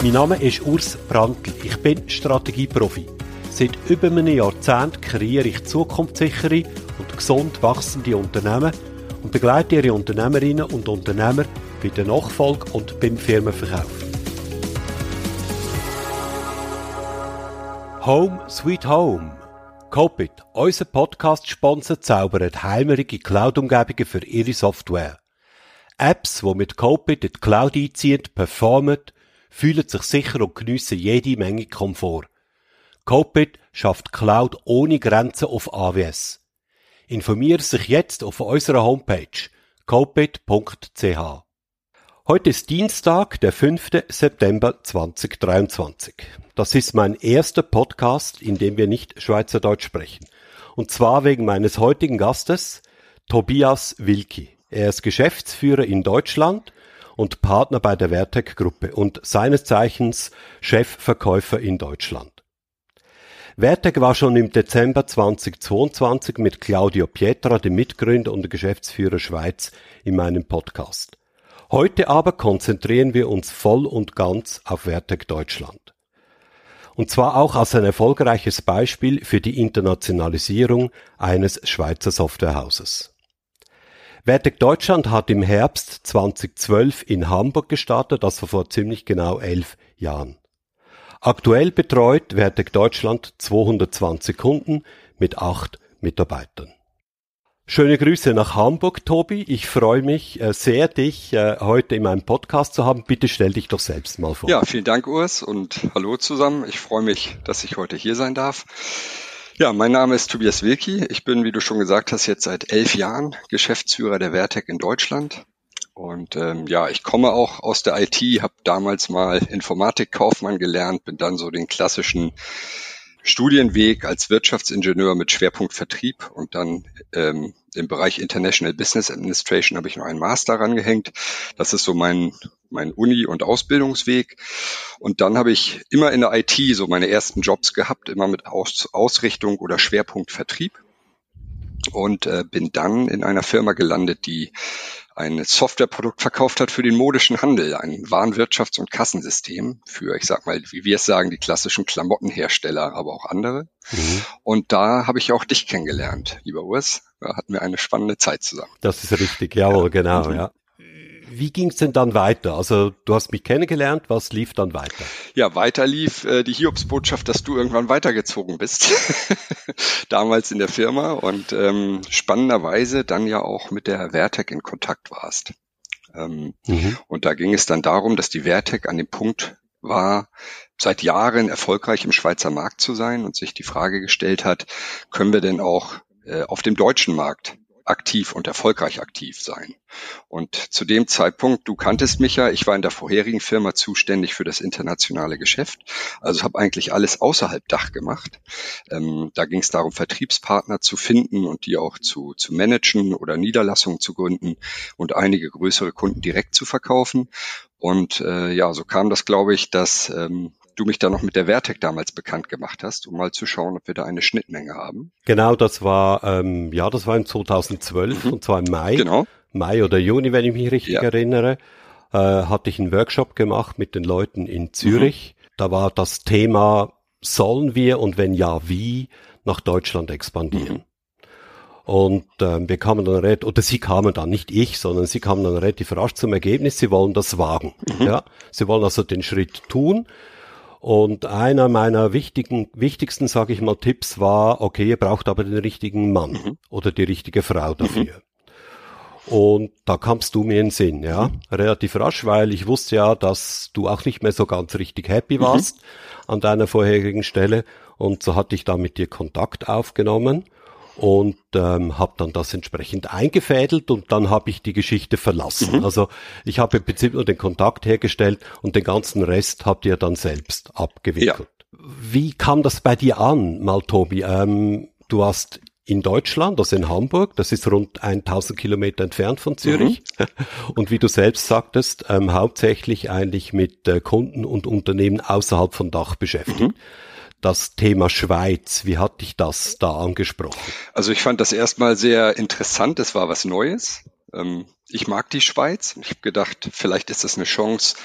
Mein Name ist Urs Brandl. Ich bin Strategieprofi. Seit über einem Jahrzehnt kreiere ich zukunftssichere und gesund wachsende Unternehmen und begleite ihre Unternehmerinnen und Unternehmer bei der Nachfolge und beim Firmenverkauf. Home Sweet Home. Copit, unser Podcast-Sponsor, zaubert heimerige Cloud-Umgebungen für ihre Software. Apps, die mit Copit in die Cloud einziehen, performen, fühlen sich sicher und geniessen jede Menge Komfort. Copit schafft Cloud ohne Grenzen auf AWS. Informiere sich jetzt auf unserer Homepage copit.ch. Heute ist Dienstag, der 5. September 2023. Das ist mein erster Podcast, in dem wir nicht Schweizerdeutsch sprechen. Und zwar wegen meines heutigen Gastes, Tobias Wilki. Er ist Geschäftsführer in Deutschland und Partner bei der Vertec Gruppe und seines Zeichens Chefverkäufer in Deutschland. Vertec war schon im Dezember 2022 mit Claudio Pietra, dem Mitgründer und Geschäftsführer Schweiz, in meinem Podcast. Heute aber konzentrieren wir uns voll und ganz auf Vertec Deutschland. Und zwar auch als ein erfolgreiches Beispiel für die Internationalisierung eines Schweizer Softwarehauses. Vertec Deutschland hat im Herbst 2012 in Hamburg gestartet, also vor ziemlich genau elf Jahren. Aktuell betreut Vertec Deutschland 220 Kunden mit acht Mitarbeitern. Schöne Grüße nach Hamburg, Tobi. Ich freue mich äh, sehr, dich äh, heute in meinem Podcast zu haben. Bitte stell dich doch selbst mal vor. Ja, vielen Dank, Urs, und hallo zusammen. Ich freue mich, dass ich heute hier sein darf. Ja, mein Name ist Tobias Wilki. Ich bin, wie du schon gesagt hast, jetzt seit elf Jahren Geschäftsführer der Vertec in Deutschland. Und ähm, ja, ich komme auch aus der IT, habe damals mal Informatikkaufmann gelernt, bin dann so den klassischen Studienweg als Wirtschaftsingenieur mit Schwerpunkt Vertrieb und dann ähm, im Bereich International Business Administration habe ich noch einen Master rangehängt. Das ist so mein, mein Uni- und Ausbildungsweg. Und dann habe ich immer in der IT so meine ersten Jobs gehabt, immer mit Aus Ausrichtung oder Schwerpunkt Vertrieb. Und äh, bin dann in einer Firma gelandet, die ein Softwareprodukt verkauft hat für den modischen Handel, ein Warenwirtschafts- und Kassensystem für, ich sag mal, wie wir es sagen, die klassischen Klamottenhersteller, aber auch andere. Mhm. Und da habe ich auch dich kennengelernt, lieber Urs. Da hatten wir eine spannende Zeit zusammen. Das ist richtig, jawohl, ja. genau, ja wie ging es denn dann weiter? Also du hast mich kennengelernt, was lief dann weiter? Ja, weiter lief äh, die Hiobsbotschaft, dass du irgendwann weitergezogen bist. Damals in der Firma und ähm, spannenderweise dann ja auch mit der Vertec in Kontakt warst. Ähm, mhm. Und da ging es dann darum, dass die Vertec an dem Punkt war, seit Jahren erfolgreich im Schweizer Markt zu sein und sich die Frage gestellt hat, können wir denn auch äh, auf dem deutschen Markt aktiv und erfolgreich aktiv sein. Und zu dem Zeitpunkt, du kanntest mich ja, ich war in der vorherigen Firma zuständig für das internationale Geschäft, also habe eigentlich alles außerhalb Dach gemacht. Ähm, da ging es darum, Vertriebspartner zu finden und die auch zu, zu managen oder Niederlassungen zu gründen und einige größere Kunden direkt zu verkaufen. Und äh, ja, so kam das, glaube ich, dass ähm, du mich da noch mit der Vertec damals bekannt gemacht hast, um mal zu schauen, ob wir da eine Schnittmenge haben. Genau, das war, ähm, ja, das war im 2012 mhm. und zwar im Mai. Genau. Mai oder Juni, wenn ich mich richtig ja. erinnere, äh, hatte ich einen Workshop gemacht mit den Leuten in Zürich. Mhm. Da war das Thema, sollen wir und wenn ja, wie nach Deutschland expandieren? Mhm. Und ähm, wir kamen dann relativ, oder sie kamen dann, nicht ich, sondern sie kamen dann relativ rasch zum Ergebnis, sie wollen das wagen. Mhm. Ja? Sie wollen also den Schritt tun. Und einer meiner wichtigen, wichtigsten, sage ich mal, Tipps war, okay, ihr braucht aber den richtigen Mann mhm. oder die richtige Frau dafür. Mhm. Und da kamst du mir in den Sinn, ja, mhm. relativ rasch, weil ich wusste ja, dass du auch nicht mehr so ganz richtig happy mhm. warst an deiner vorherigen Stelle. Und so hatte ich da mit dir Kontakt aufgenommen und ähm, habe dann das entsprechend eingefädelt und dann habe ich die Geschichte verlassen. Mhm. Also ich habe im Prinzip nur den Kontakt hergestellt und den ganzen Rest habt ihr dann selbst abgewickelt. Ja. Wie kam das bei dir an, mal Tobi? Ähm, du hast in Deutschland, also in Hamburg, das ist rund 1000 Kilometer entfernt von Zürich. Mhm. Und wie du selbst sagtest, ähm, hauptsächlich eigentlich mit äh, Kunden und Unternehmen außerhalb von Dach beschäftigt. Mhm. Das Thema Schweiz, wie hat dich das da angesprochen? Also ich fand das erstmal sehr interessant, es war was Neues. Ähm, ich mag die Schweiz. Ich habe gedacht, vielleicht ist das eine Chance,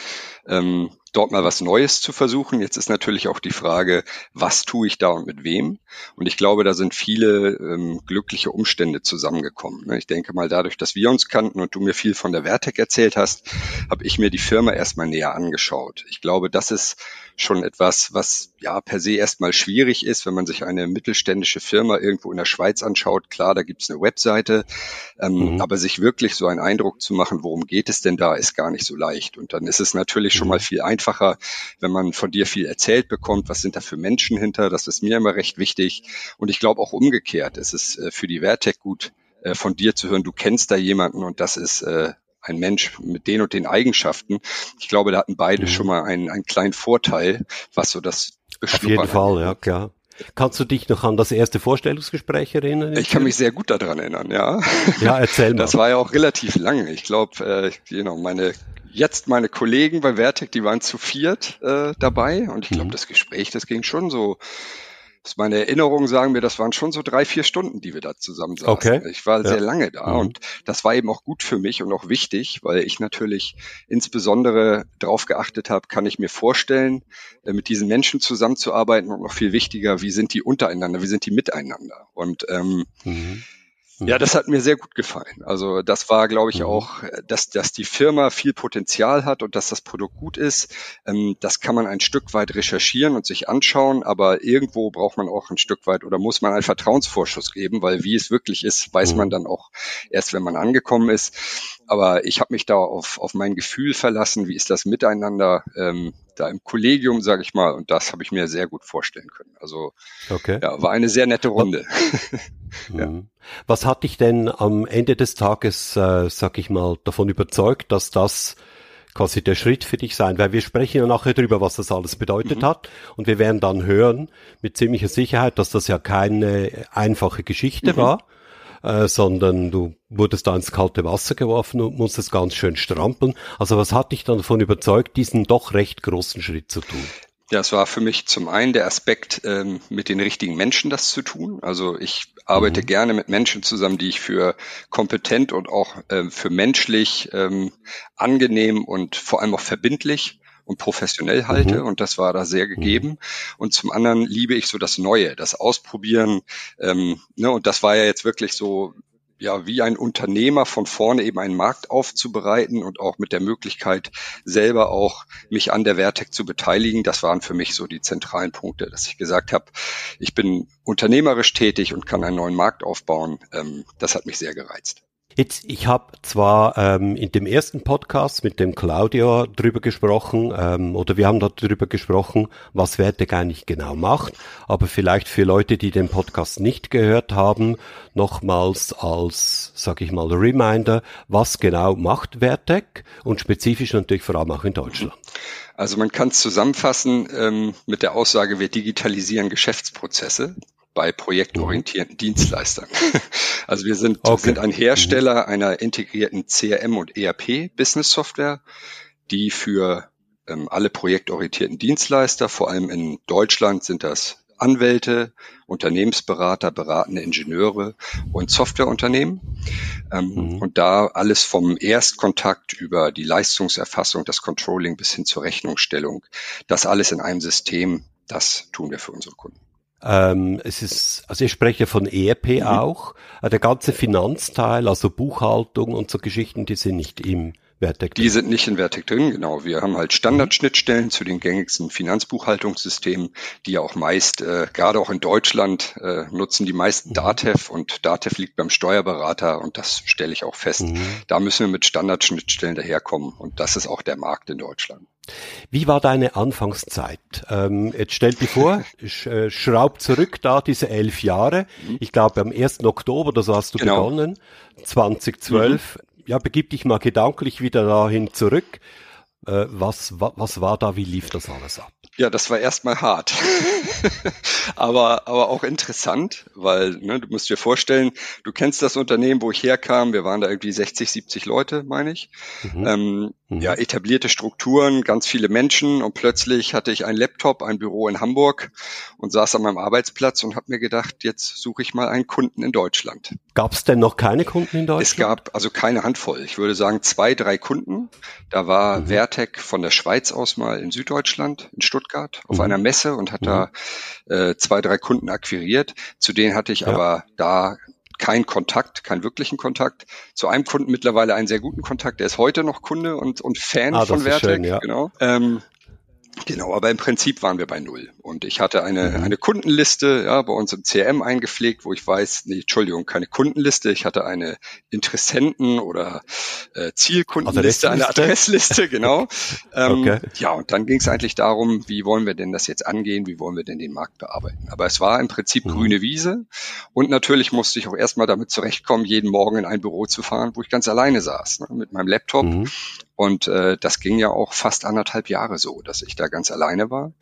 ähm, dort mal was Neues zu versuchen. Jetzt ist natürlich auch die Frage, was tue ich da und mit wem? Und ich glaube, da sind viele ähm, glückliche Umstände zusammengekommen. Ne? Ich denke mal, dadurch, dass wir uns kannten und du mir viel von der Vertec erzählt hast, habe ich mir die Firma erstmal näher angeschaut. Ich glaube, das ist schon etwas, was ja per se erstmal schwierig ist, wenn man sich eine mittelständische Firma irgendwo in der Schweiz anschaut. Klar, da gibt es eine Webseite, ähm, mhm. aber sich wirklich so einen Eindruck zu machen, worum geht es denn da, ist gar nicht so leicht. Und dann ist es natürlich schon mal mhm. viel einfacher, wenn man von dir viel erzählt bekommt, was sind da für Menschen hinter, das ist mir immer recht wichtig. Und ich glaube auch umgekehrt, es ist äh, für die Vertec gut, äh, von dir zu hören, du kennst da jemanden und das ist äh, ein Mensch mit den und den Eigenschaften. Ich glaube, da hatten beide mhm. schon mal einen, einen kleinen Vorteil, was so das Auf jeden Fall, ja, klar. Kannst du dich noch an das erste Vorstellungsgespräch erinnern? Ich kann mich sehr gut daran erinnern, ja. Ja, erzähl mal. Das war ja auch relativ lang. Ich glaube, äh, genau, meine jetzt meine Kollegen bei Vertec, die waren zu viert äh, dabei und ich glaube, mhm. das Gespräch, das ging schon so meine Erinnerungen sagen mir, das waren schon so drei, vier Stunden, die wir da zusammen saßen. Okay. Ich war ja. sehr lange da mhm. und das war eben auch gut für mich und auch wichtig, weil ich natürlich insbesondere darauf geachtet habe, kann ich mir vorstellen, äh, mit diesen Menschen zusammenzuarbeiten und noch viel wichtiger, wie sind die untereinander, wie sind die miteinander. Und ähm, mhm. Ja, das hat mir sehr gut gefallen. Also das war, glaube ich, mhm. auch, dass, dass die Firma viel Potenzial hat und dass das Produkt gut ist. Ähm, das kann man ein Stück weit recherchieren und sich anschauen, aber irgendwo braucht man auch ein Stück weit oder muss man einen Vertrauensvorschuss geben, weil wie es wirklich ist, weiß man mhm. dann auch erst, wenn man angekommen ist. Aber ich habe mich da auf, auf mein Gefühl verlassen, wie ist das miteinander ähm, da im Kollegium, sage ich mal, und das habe ich mir sehr gut vorstellen können. Also okay. ja, war eine sehr nette Runde. ja. Mhm. Was hat dich denn am Ende des Tages, äh, sag ich mal, davon überzeugt, dass das quasi der Schritt für dich sein? Weil wir sprechen ja nachher darüber, was das alles bedeutet mhm. hat. Und wir werden dann hören, mit ziemlicher Sicherheit, dass das ja keine einfache Geschichte mhm. war äh, sondern du wurdest da ins kalte Wasser geworfen und musstest ganz schön strampeln. Also was hat dich dann davon überzeugt, diesen doch recht großen Schritt zu tun? Ja, es war für mich zum einen der Aspekt, ähm, mit den richtigen Menschen das zu tun. Also ich arbeite mhm. gerne mit Menschen zusammen, die ich für kompetent und auch ähm, für menschlich ähm, angenehm und vor allem auch verbindlich und professionell halte mhm. und das war da sehr gegeben. Mhm. Und zum anderen liebe ich so das Neue, das Ausprobieren. Ähm, ne, und das war ja jetzt wirklich so ja, wie ein Unternehmer von vorne eben einen Markt aufzubereiten und auch mit der Möglichkeit, selber auch mich an der Vertec zu beteiligen. Das waren für mich so die zentralen Punkte, dass ich gesagt habe, ich bin unternehmerisch tätig und kann einen neuen Markt aufbauen. Ähm, das hat mich sehr gereizt. Jetzt, ich habe zwar ähm, in dem ersten Podcast mit dem Claudio drüber gesprochen, ähm, oder wir haben dort drüber gesprochen, was Vertec eigentlich genau macht, aber vielleicht für Leute, die den Podcast nicht gehört haben, nochmals als, sag ich mal, Reminder, was genau macht Vertec? Und spezifisch natürlich vor allem auch in Deutschland. Also man kann es zusammenfassen ähm, mit der Aussage, wir digitalisieren Geschäftsprozesse bei projektorientierten Dienstleistern. Also wir sind, okay. sind ein Hersteller mhm. einer integrierten CRM und ERP Business Software, die für ähm, alle projektorientierten Dienstleister, vor allem in Deutschland sind das Anwälte, Unternehmensberater, beratende Ingenieure und Softwareunternehmen. Ähm, mhm. Und da alles vom Erstkontakt über die Leistungserfassung, das Controlling bis hin zur Rechnungsstellung, das alles in einem System, das tun wir für unsere Kunden. Ähm, es ist, also ich spreche von ERP mhm. auch. Äh, der ganze Finanzteil, also Buchhaltung und so Geschichten, die sind nicht im Vertec Die sind nicht in Vertec drin, genau. Wir haben halt Standardschnittstellen zu den gängigsten Finanzbuchhaltungssystemen, die ja auch meist, äh, gerade auch in Deutschland, äh, nutzen die meisten mhm. Datev und Datev liegt beim Steuerberater und das stelle ich auch fest. Mhm. Da müssen wir mit Standardschnittstellen daherkommen und das ist auch der Markt in Deutschland. Wie war deine Anfangszeit? Ähm, jetzt stell dir vor, sch, äh, schraub zurück da diese elf Jahre. Mhm. Ich glaube am 1. Oktober, das hast du genau. begonnen, 2012. Mhm ja, begib dich mal gedanklich wieder dahin zurück. Äh, was, wa, was war da, wie lief das alles ab? Ja, das war erstmal hart, aber, aber auch interessant, weil ne, du musst dir vorstellen, du kennst das Unternehmen, wo ich herkam, wir waren da irgendwie 60, 70 Leute, meine ich. Mhm. Ähm. Ja, etablierte Strukturen, ganz viele Menschen und plötzlich hatte ich einen Laptop, ein Büro in Hamburg und saß an meinem Arbeitsplatz und habe mir gedacht, jetzt suche ich mal einen Kunden in Deutschland. Gab es denn noch keine Kunden in Deutschland? Es gab also keine Handvoll. Ich würde sagen zwei, drei Kunden. Da war mhm. Vertec von der Schweiz aus mal in Süddeutschland, in Stuttgart Stuttgart auf mhm. einer Messe und hat mhm. da äh, zwei, drei Kunden akquiriert. Zu denen hatte ich ja. aber da keinen Kontakt, keinen wirklichen Kontakt. Zu einem Kunden mittlerweile einen sehr guten Kontakt. Der ist heute noch Kunde und, und Fan ah, von Vertec. Ja. Genau. Ähm, Genau, aber im Prinzip waren wir bei Null. Und ich hatte eine, mhm. eine Kundenliste ja, bei uns im CRM eingepflegt, wo ich weiß, nee, Entschuldigung, keine Kundenliste. Ich hatte eine Interessenten- oder äh, Zielkundenliste, eine Adressliste, genau. ähm, okay. Ja, und dann ging es eigentlich darum, wie wollen wir denn das jetzt angehen, wie wollen wir denn den Markt bearbeiten. Aber es war im Prinzip mhm. grüne Wiese. Und natürlich musste ich auch erstmal damit zurechtkommen, jeden Morgen in ein Büro zu fahren, wo ich ganz alleine saß, ne, mit meinem Laptop. Mhm. Und äh, das ging ja auch fast anderthalb Jahre so, dass ich da ganz alleine war.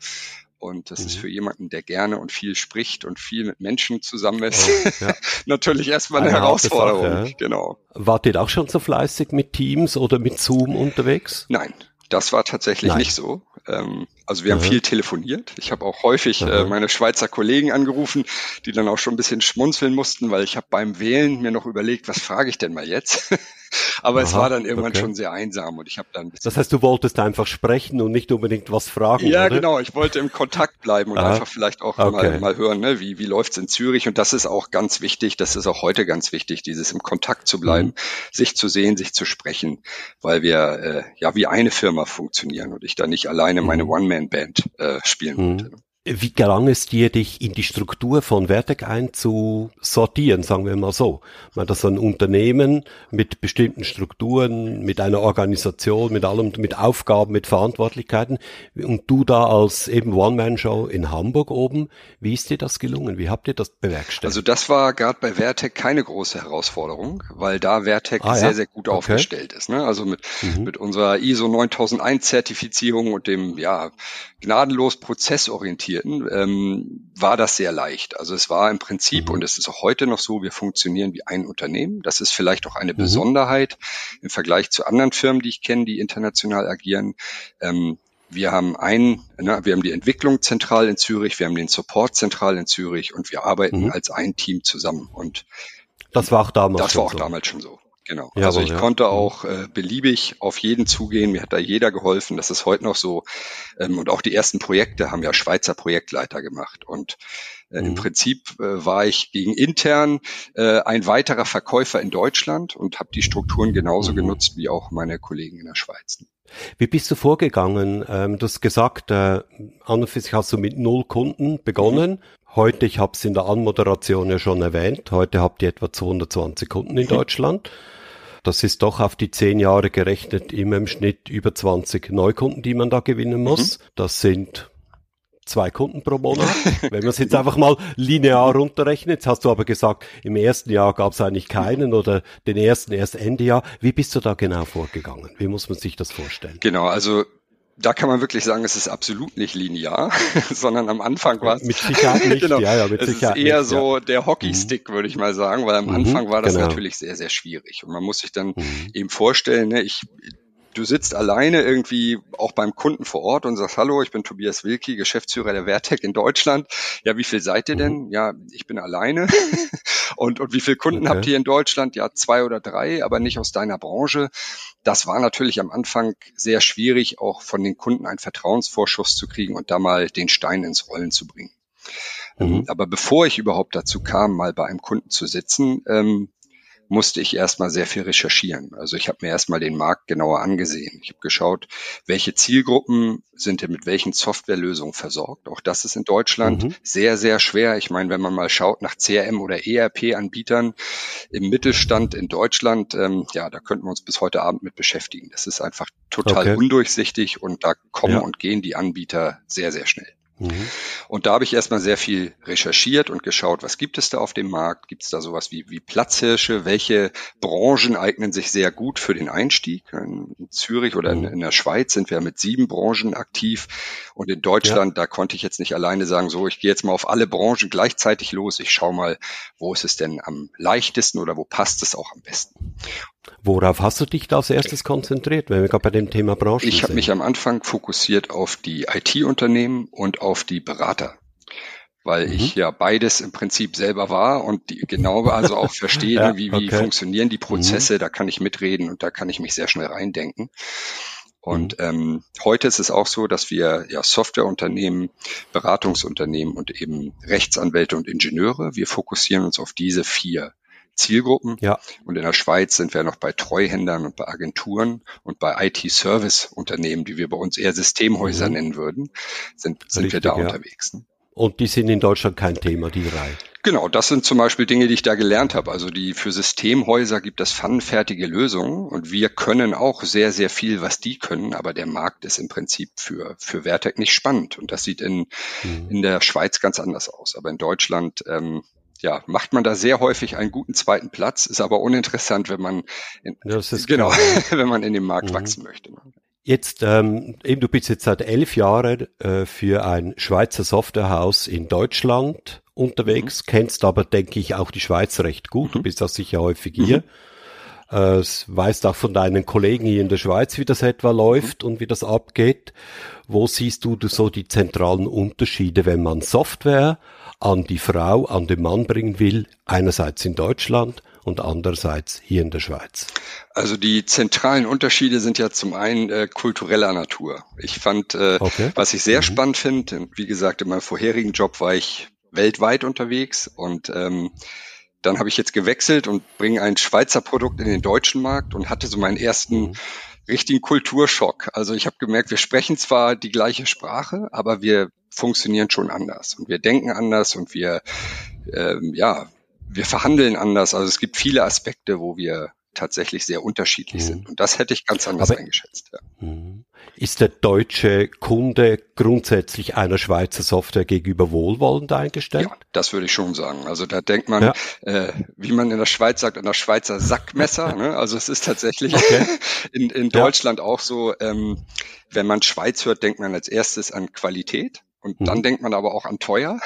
Und das mhm. ist für jemanden, der gerne und viel spricht und viel mit Menschen zusammen ist, oh, ja. natürlich erstmal eine, eine Herausforderung. Sache, ja. Genau. Wart ihr auch schon so fleißig mit Teams oder mit Zoom unterwegs? Nein, das war tatsächlich Nein. nicht so. Ähm, also wir haben viel telefoniert. Ich habe auch häufig äh, meine Schweizer Kollegen angerufen, die dann auch schon ein bisschen schmunzeln mussten, weil ich habe beim Wählen mir noch überlegt, was frage ich denn mal jetzt? Aber Aha, es war dann irgendwann okay. schon sehr einsam und ich habe dann. Das heißt, du wolltest einfach sprechen und nicht unbedingt was fragen. Ja, oder? genau. Ich wollte im Kontakt bleiben und Aha. einfach vielleicht auch okay. mal, mal hören, ne, wie wie läuft's in Zürich. Und das ist auch ganz wichtig. Das ist auch heute ganz wichtig, dieses im Kontakt zu bleiben, mhm. sich zu sehen, sich zu sprechen, weil wir äh, ja wie eine Firma funktionieren und ich da nicht alleine meine mhm. One-Man-Band äh, spielen mhm. wollte. Wie gelang es dir, dich in die Struktur von Vertec einzusortieren, sagen wir mal so? Man das ein Unternehmen mit bestimmten Strukturen, mit einer Organisation, mit allem, mit Aufgaben, mit Verantwortlichkeiten und du da als eben One-Man-Show in Hamburg oben. Wie ist dir das gelungen? Wie habt ihr das bewerkstelligt? Also das war gerade bei Vertec keine große Herausforderung, weil da Vertec ah, sehr, ja? sehr gut okay. aufgestellt ist. Ne? Also mit, mhm. mit unserer ISO 9001 Zertifizierung und dem, ja, gnadenlos prozessorientierten, ähm, war das sehr leicht. Also es war im Prinzip, mhm. und es ist auch heute noch so, wir funktionieren wie ein Unternehmen. Das ist vielleicht auch eine mhm. Besonderheit im Vergleich zu anderen Firmen, die ich kenne, die international agieren. Ähm, wir haben ein, ne, wir haben die Entwicklung zentral in Zürich, wir haben den Support zentral in Zürich und wir arbeiten mhm. als ein Team zusammen. Und das war auch damals. Das war auch so. damals schon so. Genau. Jawohl, also ich ja. konnte mhm. auch äh, beliebig auf jeden zugehen. Mir hat da jeder geholfen. Das ist heute noch so. Ähm, und auch die ersten Projekte haben ja Schweizer Projektleiter gemacht. Und äh, mhm. im Prinzip äh, war ich gegen intern äh, ein weiterer Verkäufer in Deutschland und habe die Strukturen genauso mhm. genutzt wie auch meine Kollegen in der Schweiz. Wie bist du vorgegangen? Ähm, du hast gesagt, äh, an und für sich hast du mit null Kunden begonnen. Mhm. Heute, ich habe es in der Anmoderation ja schon erwähnt, heute habt ihr etwa 220 Kunden in Deutschland. Das ist doch auf die zehn Jahre gerechnet immer im Schnitt über 20 Neukunden, die man da gewinnen muss. Mhm. Das sind zwei Kunden pro Monat. Wenn man es jetzt einfach mal linear runterrechnet, jetzt hast du aber gesagt, im ersten Jahr gab es eigentlich keinen oder den ersten erst Ende Jahr. Wie bist du da genau vorgegangen? Wie muss man sich das vorstellen? Genau, also da kann man wirklich sagen, es ist absolut nicht linear, sondern am Anfang war es mit Sicherheit nicht. genau, ja, ja, mit es Sicherheit ist eher nicht, so ja. der Hockeystick, mhm. würde ich mal sagen, weil am mhm, Anfang war das genau. natürlich sehr sehr schwierig und man muss sich dann mhm. eben vorstellen, ne, ich du sitzt alleine irgendwie auch beim Kunden vor Ort und sagst, hallo, ich bin Tobias Wilki, Geschäftsführer der Vertec in Deutschland. Ja, wie viel seid ihr denn? Mhm. Ja, ich bin alleine. und, und wie viele Kunden okay. habt ihr in Deutschland? Ja, zwei oder drei, aber nicht aus deiner Branche. Das war natürlich am Anfang sehr schwierig, auch von den Kunden einen Vertrauensvorschuss zu kriegen und da mal den Stein ins Rollen zu bringen. Mhm. Aber bevor ich überhaupt dazu kam, mal bei einem Kunden zu sitzen, ähm, musste ich erstmal sehr viel recherchieren. Also ich habe mir erstmal den Markt genauer angesehen. Ich habe geschaut, welche Zielgruppen sind denn mit welchen Softwarelösungen versorgt. Auch das ist in Deutschland mhm. sehr, sehr schwer. Ich meine, wenn man mal schaut nach CRM oder ERP-Anbietern im Mittelstand in Deutschland, ähm, ja, da könnten wir uns bis heute Abend mit beschäftigen. Das ist einfach total okay. undurchsichtig und da kommen ja. und gehen die Anbieter sehr, sehr schnell. Mhm. Und da habe ich erstmal sehr viel recherchiert und geschaut, was gibt es da auf dem Markt? Gibt es da sowas wie, wie Platzhirsche? Welche Branchen eignen sich sehr gut für den Einstieg? In Zürich oder in, mhm. in der Schweiz sind wir mit sieben Branchen aktiv. Und in Deutschland, ja. da konnte ich jetzt nicht alleine sagen, so, ich gehe jetzt mal auf alle Branchen gleichzeitig los. Ich schaue mal, wo ist es denn am leichtesten oder wo passt es auch am besten. Worauf hast du dich da als erstes konzentriert, wenn wir gerade bei dem Thema Branchen Ich habe mich am Anfang fokussiert auf die IT-Unternehmen und auf die Berater weil mhm. ich ja beides im Prinzip selber war und die, genau also auch verstehe, ja, wie, wie okay. funktionieren die Prozesse, mhm. da kann ich mitreden und da kann ich mich sehr schnell reindenken. Und mhm. ähm, heute ist es auch so, dass wir ja Softwareunternehmen, Beratungsunternehmen und eben Rechtsanwälte und Ingenieure, wir fokussieren uns auf diese vier Zielgruppen. Ja. Und in der Schweiz sind wir noch bei Treuhändern und bei Agenturen und bei IT-Service-Unternehmen, die wir bei uns eher Systemhäuser mhm. nennen würden, sind, sind Richtig, wir da ja. unterwegs. Ne? Und die sind in Deutschland kein Thema, die drei. Genau, das sind zum Beispiel Dinge, die ich da gelernt habe. Also die für Systemhäuser gibt es pfannenfertige Lösungen und wir können auch sehr, sehr viel, was die können, aber der Markt ist im Prinzip für, für Vertec nicht spannend. Und das sieht in, mhm. in der Schweiz ganz anders aus. Aber in Deutschland ähm, ja, macht man da sehr häufig einen guten zweiten Platz, ist aber uninteressant, wenn man in, genau, wenn man in dem Markt mhm. wachsen möchte. Jetzt, ähm, eben du bist jetzt seit elf Jahren äh, für ein Schweizer Softwarehaus in Deutschland unterwegs, mhm. kennst aber, denke ich, auch die Schweiz recht gut. Mhm. Du bist auch sicher häufig hier. Äh, weißt auch von deinen Kollegen hier in der Schweiz, wie das etwa läuft mhm. und wie das abgeht. Wo siehst du so die zentralen Unterschiede, wenn man Software an die Frau, an den Mann bringen will, einerseits in Deutschland und andererseits hier in der Schweiz? Also die zentralen Unterschiede sind ja zum einen äh, kultureller Natur. Ich fand, äh, okay. was ich sehr mhm. spannend finde, wie gesagt, in meinem vorherigen Job war ich weltweit unterwegs und ähm, dann habe ich jetzt gewechselt und bringe ein Schweizer Produkt in den deutschen Markt und hatte so meinen ersten mhm. richtigen Kulturschock. Also ich habe gemerkt, wir sprechen zwar die gleiche Sprache, aber wir funktionieren schon anders und wir denken anders und wir, ähm, ja, wir verhandeln anders. Also es gibt viele Aspekte, wo wir tatsächlich sehr unterschiedlich mhm. sind. Und das hätte ich ganz anders Aber, eingeschätzt. Ja. Mhm. Ist der deutsche Kunde grundsätzlich einer Schweizer Software gegenüber wohlwollend eingestellt? Ja, das würde ich schon sagen. Also da denkt man, ja. äh, wie man in der Schweiz sagt, an der Schweizer Sackmesser. ne? Also es ist tatsächlich okay. in, in Deutschland ja. auch so, ähm, wenn man Schweiz hört, denkt man als erstes an Qualität. Und dann mhm. denkt man aber auch an teuer.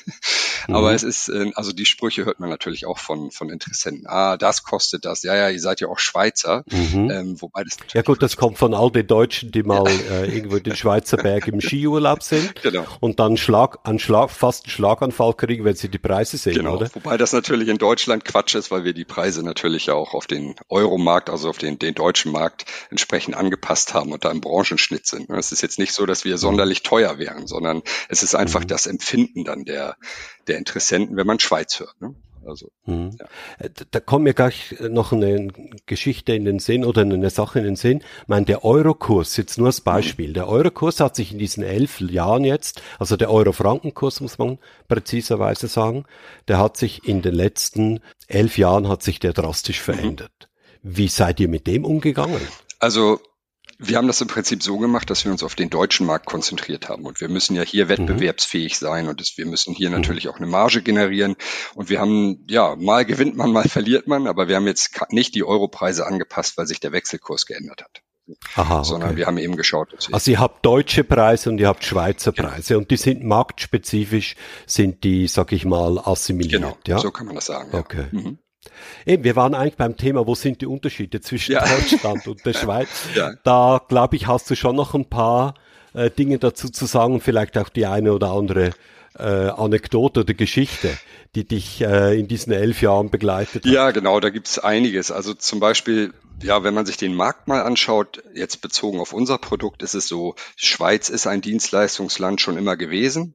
aber mhm. es ist, äh, also die Sprüche hört man natürlich auch von, von Interessenten. Ah, das kostet das. Ja, ja, ihr seid ja auch Schweizer. Mhm. Ähm, wobei das ja gut, das kommt von all den Deutschen, die mal ja. äh, irgendwo in den Schweizer Berg im Skiurlaub sind. Genau. Und dann Schlag, an Schlag, fast einen Schlaganfall kriegen, wenn sie die Preise sehen, genau. oder? Wobei das natürlich in Deutschland Quatsch ist, weil wir die Preise natürlich auch auf den Euromarkt, also auf den, den deutschen Markt entsprechend angepasst haben und da im Branchenschnitt sind. Es ist jetzt nicht so, dass wir sonderlich teuer wären, sondern sondern es ist einfach mhm. das Empfinden dann der, der Interessenten, wenn man Schweiz hört. Ne? Also, mhm. ja. Äh, da kommt mir gleich noch eine Geschichte in den Sinn oder eine Sache in den Sinn. Ich meine, der Eurokurs, jetzt nur als Beispiel. Mhm. Der Eurokurs hat sich in diesen elf Jahren jetzt, also der Euro-Franken-Kurs muss man präziserweise sagen, der hat sich in den letzten elf Jahren hat sich der drastisch mhm. verändert. Mhm. Wie seid ihr mit dem umgegangen? Also wir haben das im Prinzip so gemacht, dass wir uns auf den deutschen Markt konzentriert haben. Und wir müssen ja hier wettbewerbsfähig sein und das, wir müssen hier mhm. natürlich auch eine Marge generieren. Und wir haben, ja, mal gewinnt man, mal verliert man, aber wir haben jetzt nicht die Europreise angepasst, weil sich der Wechselkurs geändert hat. Aha, sondern okay. wir haben eben geschaut. also ihr habt deutsche Preise und ihr habt Schweizer genau. Preise und die sind marktspezifisch, sind die, sag ich mal, assimiliert. Genau, ja? so kann man das sagen. Okay. Ja. Mhm. Eben, wir waren eigentlich beim Thema, wo sind die Unterschiede zwischen ja. Deutschland und der Schweiz. Ja. Da, glaube ich, hast du schon noch ein paar äh, Dinge dazu zu sagen, vielleicht auch die eine oder andere äh, Anekdote oder Geschichte, die dich äh, in diesen elf Jahren begleitet hat. Ja, genau, da gibt's einiges. Also zum Beispiel ja, wenn man sich den Markt mal anschaut, jetzt bezogen auf unser Produkt, ist es so, Schweiz ist ein Dienstleistungsland schon immer gewesen.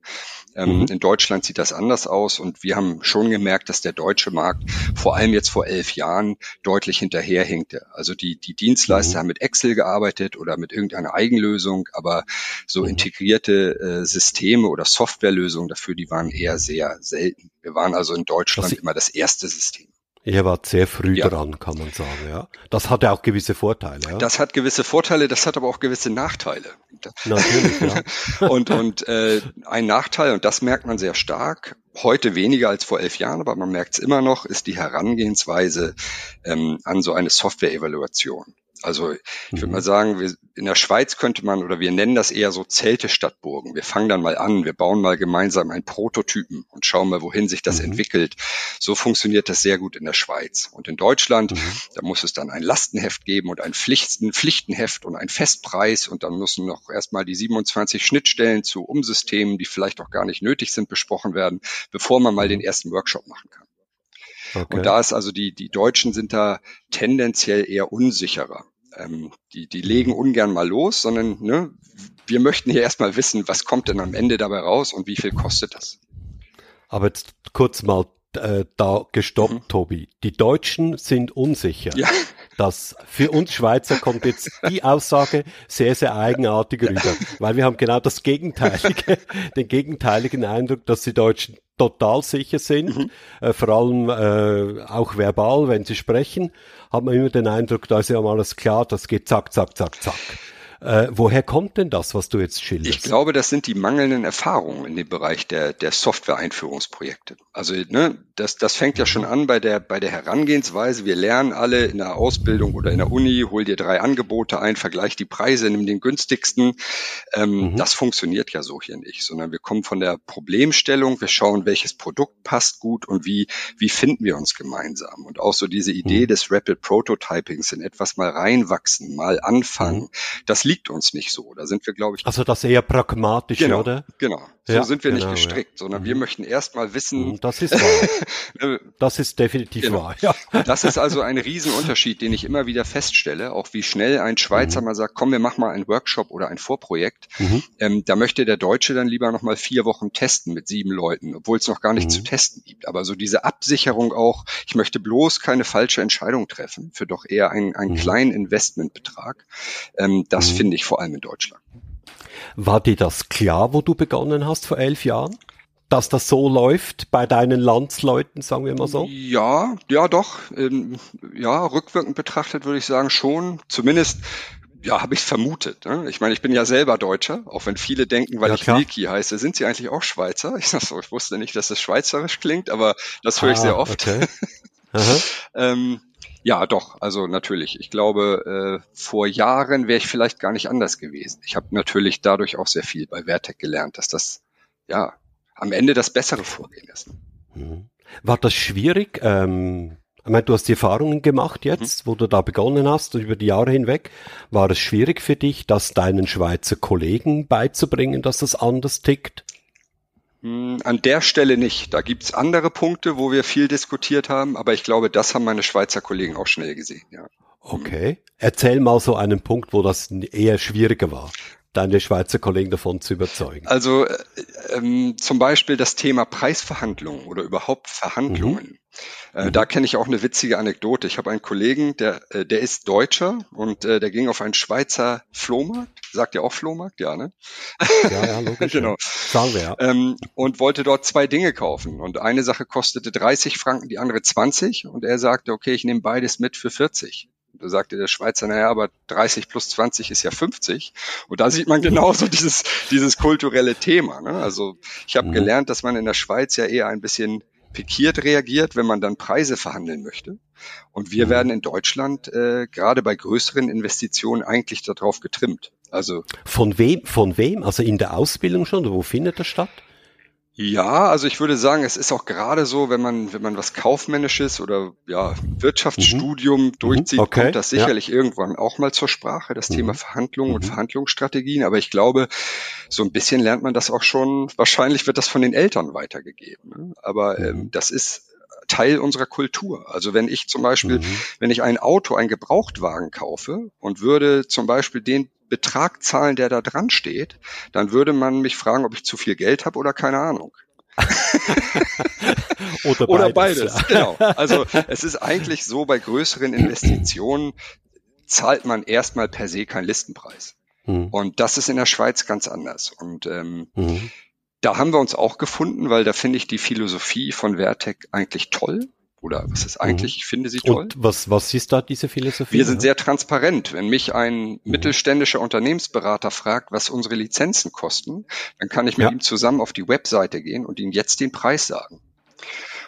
Ähm, mhm. In Deutschland sieht das anders aus und wir haben schon gemerkt, dass der deutsche Markt vor allem jetzt vor elf Jahren deutlich hinterherhinkte. Also die, die Dienstleister mhm. haben mit Excel gearbeitet oder mit irgendeiner Eigenlösung, aber so mhm. integrierte äh, Systeme oder Softwarelösungen dafür, die waren eher sehr selten. Wir waren also in Deutschland immer das erste System. Ihr wart sehr früh ja. dran, kann man sagen, ja. Das hatte auch gewisse Vorteile, ja. Das hat gewisse Vorteile, das hat aber auch gewisse Nachteile. Natürlich, ja. und und äh, ein Nachteil, und das merkt man sehr stark, heute weniger als vor elf Jahren, aber man merkt es immer noch, ist die Herangehensweise ähm, an so eine Software-Evaluation. Also ich würde mhm. mal sagen, wir, in der Schweiz könnte man oder wir nennen das eher so Zelte statt Burgen. Wir fangen dann mal an, wir bauen mal gemeinsam einen Prototypen und schauen mal, wohin sich das mhm. entwickelt. So funktioniert das sehr gut in der Schweiz. Und in Deutschland, mhm. da muss es dann ein Lastenheft geben und ein Pflichten, Pflichtenheft und ein Festpreis und dann müssen noch erstmal die 27 Schnittstellen zu Umsystemen, die vielleicht auch gar nicht nötig sind, besprochen werden, bevor man mal den mhm. ersten Workshop machen kann. Okay. Und da ist also die, die Deutschen sind da tendenziell eher unsicherer. Ähm, die, die legen ungern mal los, sondern ne, wir möchten hier erstmal wissen, was kommt denn am Ende dabei raus und wie viel kostet das. Aber jetzt kurz mal äh, da gestoppt, mhm. Tobi. Die Deutschen sind unsicher. Ja. Das für uns Schweizer kommt jetzt die Aussage sehr, sehr eigenartig rüber, weil wir haben genau das gegenteilige, den gegenteiligen Eindruck, dass die Deutschen total sicher sind, mhm. äh, vor allem äh, auch verbal, wenn sie sprechen, hat man immer den Eindruck, da ist ja mal alles klar, das geht zack, zack, zack, zack. Äh, woher kommt denn das, was du jetzt schilderst? Ich glaube, das sind die mangelnden Erfahrungen in dem Bereich der, der Software-Einführungsprojekte. Also ne, das, das fängt ja schon an bei der, bei der Herangehensweise. Wir lernen alle in der Ausbildung oder in der Uni, hol dir drei Angebote ein, vergleich die Preise, nimm den günstigsten. Ähm, mhm. Das funktioniert ja so hier nicht, sondern wir kommen von der Problemstellung, wir schauen, welches Produkt passt gut und wie, wie finden wir uns gemeinsam. Und auch so diese Idee mhm. des Rapid Prototypings in etwas mal reinwachsen, mal anfangen. Mhm. Das liegt liegt uns nicht so. Da sind wir, glaube ich. Also das eher pragmatisch, genau, oder? Genau. So ja, sind wir genau, nicht gestrickt, ja. sondern mhm. wir möchten erstmal wissen. Mhm, das ist wahr. das ist definitiv genau. wahr. Ja. Das ist also ein Riesenunterschied, den ich immer wieder feststelle, auch wie schnell ein Schweizer mhm. mal sagt, komm, wir machen mal einen Workshop oder ein Vorprojekt. Mhm. Ähm, da möchte der Deutsche dann lieber nochmal vier Wochen testen mit sieben Leuten, obwohl es noch gar nichts zu mhm. testen gibt. Aber so diese Absicherung auch, ich möchte bloß keine falsche Entscheidung treffen für doch eher einen, einen mhm. kleinen Investmentbetrag. Ähm, das finde ich vor allem in Deutschland. War dir das klar, wo du begonnen hast vor elf Jahren? Dass das so läuft bei deinen Landsleuten, sagen wir mal so? Ja, ja doch. Ähm, ja, rückwirkend betrachtet würde ich sagen schon. Zumindest ja, habe ich vermutet. Ne? Ich meine, ich bin ja selber Deutscher, auch wenn viele denken, weil ja, ich Wilki heiße, sind sie eigentlich auch Schweizer? Ich sag so, ich wusste nicht, dass es schweizerisch klingt, aber das höre ich ah, sehr oft. Okay. ähm, ja, doch, also natürlich. Ich glaube, äh, vor Jahren wäre ich vielleicht gar nicht anders gewesen. Ich habe natürlich dadurch auch sehr viel bei Vertec gelernt, dass das ja am Ende das bessere Vorgehen ist. Mhm. War das schwierig? Ähm, ich meine, du hast die Erfahrungen gemacht jetzt, mhm. wo du da begonnen hast, über die Jahre hinweg. War es schwierig für dich, das deinen Schweizer Kollegen beizubringen, dass das anders tickt? Hm, an der Stelle nicht. Da gibt's andere Punkte, wo wir viel diskutiert haben, aber ich glaube, das haben meine Schweizer Kollegen auch schnell gesehen. Ja. Okay. Erzähl mal so einen Punkt, wo das eher schwieriger war deine Schweizer Kollegen davon zu überzeugen? Also äh, ähm, zum Beispiel das Thema Preisverhandlungen oder überhaupt Verhandlungen. Mhm. Äh, mhm. Da kenne ich auch eine witzige Anekdote. Ich habe einen Kollegen, der, äh, der ist Deutscher und äh, der ging auf einen Schweizer Flohmarkt. Sagt ihr auch Flohmarkt? Ja, ne? Ja, ja, logisch. genau. Sagen wir, ja. Ähm, und wollte dort zwei Dinge kaufen. Und eine Sache kostete 30 Franken, die andere 20. Und er sagte, okay, ich nehme beides mit für 40. Da sagte der Schweizer, naja, aber 30 plus 20 ist ja 50. Und da sieht man genauso dieses, dieses kulturelle Thema. Ne? Also ich habe mhm. gelernt, dass man in der Schweiz ja eher ein bisschen pikiert reagiert, wenn man dann Preise verhandeln möchte. Und wir mhm. werden in Deutschland äh, gerade bei größeren Investitionen eigentlich darauf getrimmt. Also von wem? Von wem? Also in der Ausbildung schon? Wo findet das statt? Ja, also ich würde sagen, es ist auch gerade so, wenn man, wenn man was Kaufmännisches oder ja, Wirtschaftsstudium mhm. durchzieht, okay. kommt das sicherlich ja. irgendwann auch mal zur Sprache, das mhm. Thema Verhandlungen mhm. und Verhandlungsstrategien. Aber ich glaube, so ein bisschen lernt man das auch schon, wahrscheinlich wird das von den Eltern weitergegeben. Ne? Aber ähm, mhm. das ist Teil unserer Kultur. Also wenn ich zum Beispiel, mhm. wenn ich ein Auto, ein Gebrauchtwagen kaufe und würde zum Beispiel den Betrag zahlen, der da dran steht, dann würde man mich fragen, ob ich zu viel Geld habe oder keine Ahnung. oder, oder beides. beides. Genau. Also es ist eigentlich so, bei größeren Investitionen zahlt man erstmal per se keinen Listenpreis. Mhm. Und das ist in der Schweiz ganz anders. Und ähm, mhm. da haben wir uns auch gefunden, weil da finde ich die Philosophie von Vertec eigentlich toll. Oder was ist eigentlich? Mhm. Ich finde sie toll. Und was, was ist da diese Philosophie? Wir sind sehr transparent. Wenn mich ein mhm. mittelständischer Unternehmensberater fragt, was unsere Lizenzen kosten, dann kann ich mit ja. ihm zusammen auf die Webseite gehen und ihm jetzt den Preis sagen.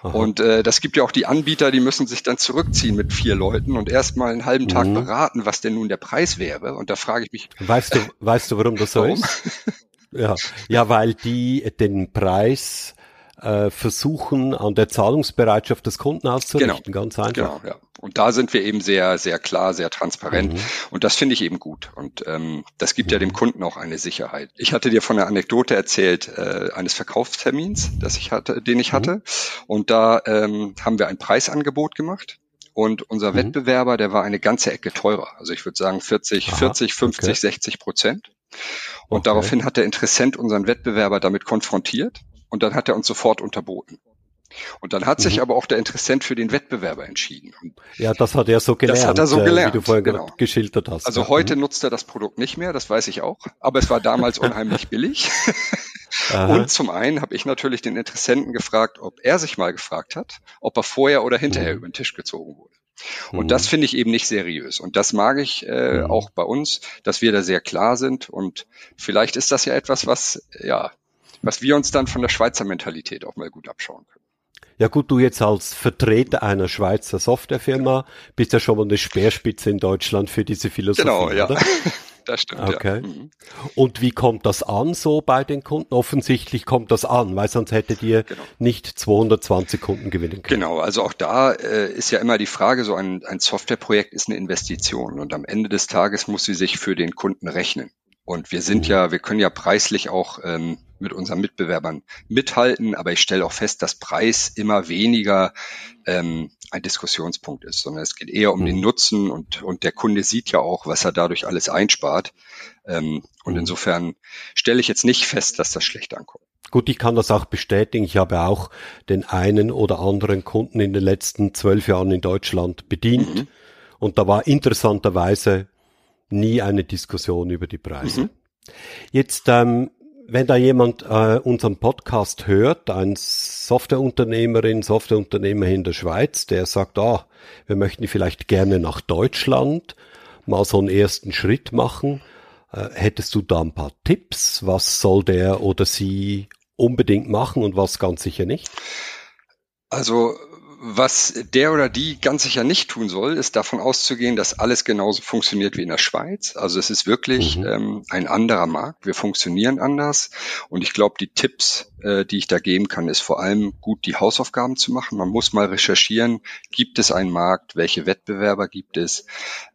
Aha. Und äh, das gibt ja auch die Anbieter, die müssen sich dann zurückziehen mit vier Leuten und erstmal einen halben Tag mhm. beraten, was denn nun der Preis wäre. Und da frage ich mich. Weißt du, weißt du, warum das so warum? ist? Ja, ja, weil die den Preis äh, versuchen, an der Zahlungsbereitschaft des Kunden auszurichten. Genau. Ganz einfach. Genau, ja. Und da sind wir eben sehr, sehr klar, sehr transparent. Mhm. Und das finde ich eben gut. Und ähm, das gibt mhm. ja dem Kunden auch eine Sicherheit. Ich hatte dir von einer Anekdote erzählt, äh, eines Verkaufstermins, das ich hatte, den ich mhm. hatte. Und da ähm, haben wir ein Preisangebot gemacht. Und unser mhm. Wettbewerber, der war eine ganze Ecke teurer. Also ich würde sagen 40, Aha, 40, 50, okay. 60 Prozent. Und okay. daraufhin hat der Interessent unseren Wettbewerber damit konfrontiert und dann hat er uns sofort unterboten. Und dann hat sich mhm. aber auch der Interessent für den Wettbewerber entschieden. Ja, das hat er so gelernt. Das hat er so gelernt, äh, wie du vorhin genau. geschildert hast. Also ja. heute mhm. nutzt er das Produkt nicht mehr, das weiß ich auch. Aber es war damals unheimlich billig. Und zum einen habe ich natürlich den Interessenten gefragt, ob er sich mal gefragt hat, ob er vorher oder hinterher mhm. über den Tisch gezogen wurde. Und mhm. das finde ich eben nicht seriös. Und das mag ich äh, mhm. auch bei uns, dass wir da sehr klar sind. Und vielleicht ist das ja etwas, was ja was wir uns dann von der Schweizer Mentalität auch mal gut abschauen können. Ja gut, du jetzt als Vertreter einer Schweizer Softwarefirma bist ja schon mal eine Speerspitze in Deutschland für diese Philosophie. Genau, ja. Oder? Das stimmt, okay. ja. Mhm. Und wie kommt das an so bei den Kunden? Offensichtlich kommt das an, weil sonst hättet ihr genau. nicht 220 Kunden gewinnen können. Genau, also auch da äh, ist ja immer die Frage, so ein, ein Softwareprojekt ist eine Investition und am Ende des Tages muss sie sich für den Kunden rechnen. Und wir sind mhm. ja, wir können ja preislich auch ähm, mit unseren Mitbewerbern mithalten, aber ich stelle auch fest, dass Preis immer weniger ähm, ein Diskussionspunkt ist, sondern es geht eher um mhm. den Nutzen und, und der Kunde sieht ja auch, was er dadurch alles einspart. Ähm, und mhm. insofern stelle ich jetzt nicht fest, dass das schlecht ankommt. Gut, ich kann das auch bestätigen. Ich habe auch den einen oder anderen Kunden in den letzten zwölf Jahren in Deutschland bedient. Mhm. Und da war interessanterweise nie eine Diskussion über die Preise. Mhm. Jetzt, ähm, wenn da jemand äh, unseren Podcast hört, ein Softwareunternehmerin, Softwareunternehmer in der Schweiz, der sagt, ah, wir möchten vielleicht gerne nach Deutschland mal so einen ersten Schritt machen, äh, hättest du da ein paar Tipps? Was soll der oder sie unbedingt machen und was ganz sicher nicht? Also was der oder die ganz sicher nicht tun soll, ist davon auszugehen, dass alles genauso funktioniert wie in der Schweiz. Also es ist wirklich mhm. ähm, ein anderer Markt. Wir funktionieren anders. Und ich glaube, die Tipps, äh, die ich da geben kann, ist vor allem gut, die Hausaufgaben zu machen. Man muss mal recherchieren, gibt es einen Markt, welche Wettbewerber gibt es.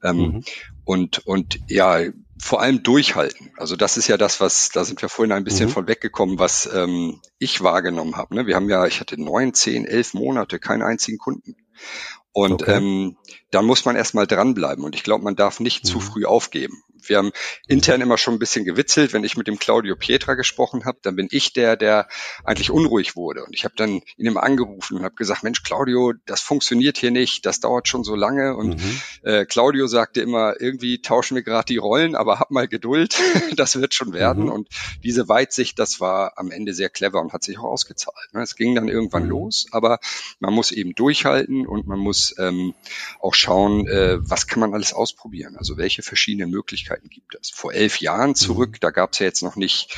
Ähm, mhm. Und, und ja, vor allem durchhalten. Also das ist ja das, was, da sind wir vorhin ein bisschen mhm. von weggekommen, was ähm, ich wahrgenommen habe. Ne? Wir haben ja, ich hatte neun, zehn, elf Monate keinen einzigen Kunden. Und okay. ähm, da muss man erstmal dranbleiben. Und ich glaube, man darf nicht mhm. zu früh aufgeben. Wir haben intern immer schon ein bisschen gewitzelt, wenn ich mit dem Claudio Pietra gesprochen habe, dann bin ich der, der eigentlich unruhig wurde. Und ich habe dann ihn immer angerufen und habe gesagt, Mensch, Claudio, das funktioniert hier nicht, das dauert schon so lange. Und mhm. äh, Claudio sagte immer, irgendwie tauschen wir gerade die Rollen, aber hab mal Geduld, das wird schon werden. Mhm. Und diese Weitsicht, das war am Ende sehr clever und hat sich auch ausgezahlt. Ne? Es ging dann irgendwann mhm. los, aber man muss eben durchhalten und man muss ähm, auch schauen, äh, was kann man alles ausprobieren. Also welche verschiedenen Möglichkeiten Möglichkeiten gibt es. Vor elf Jahren zurück, mhm. da gab es ja jetzt noch nicht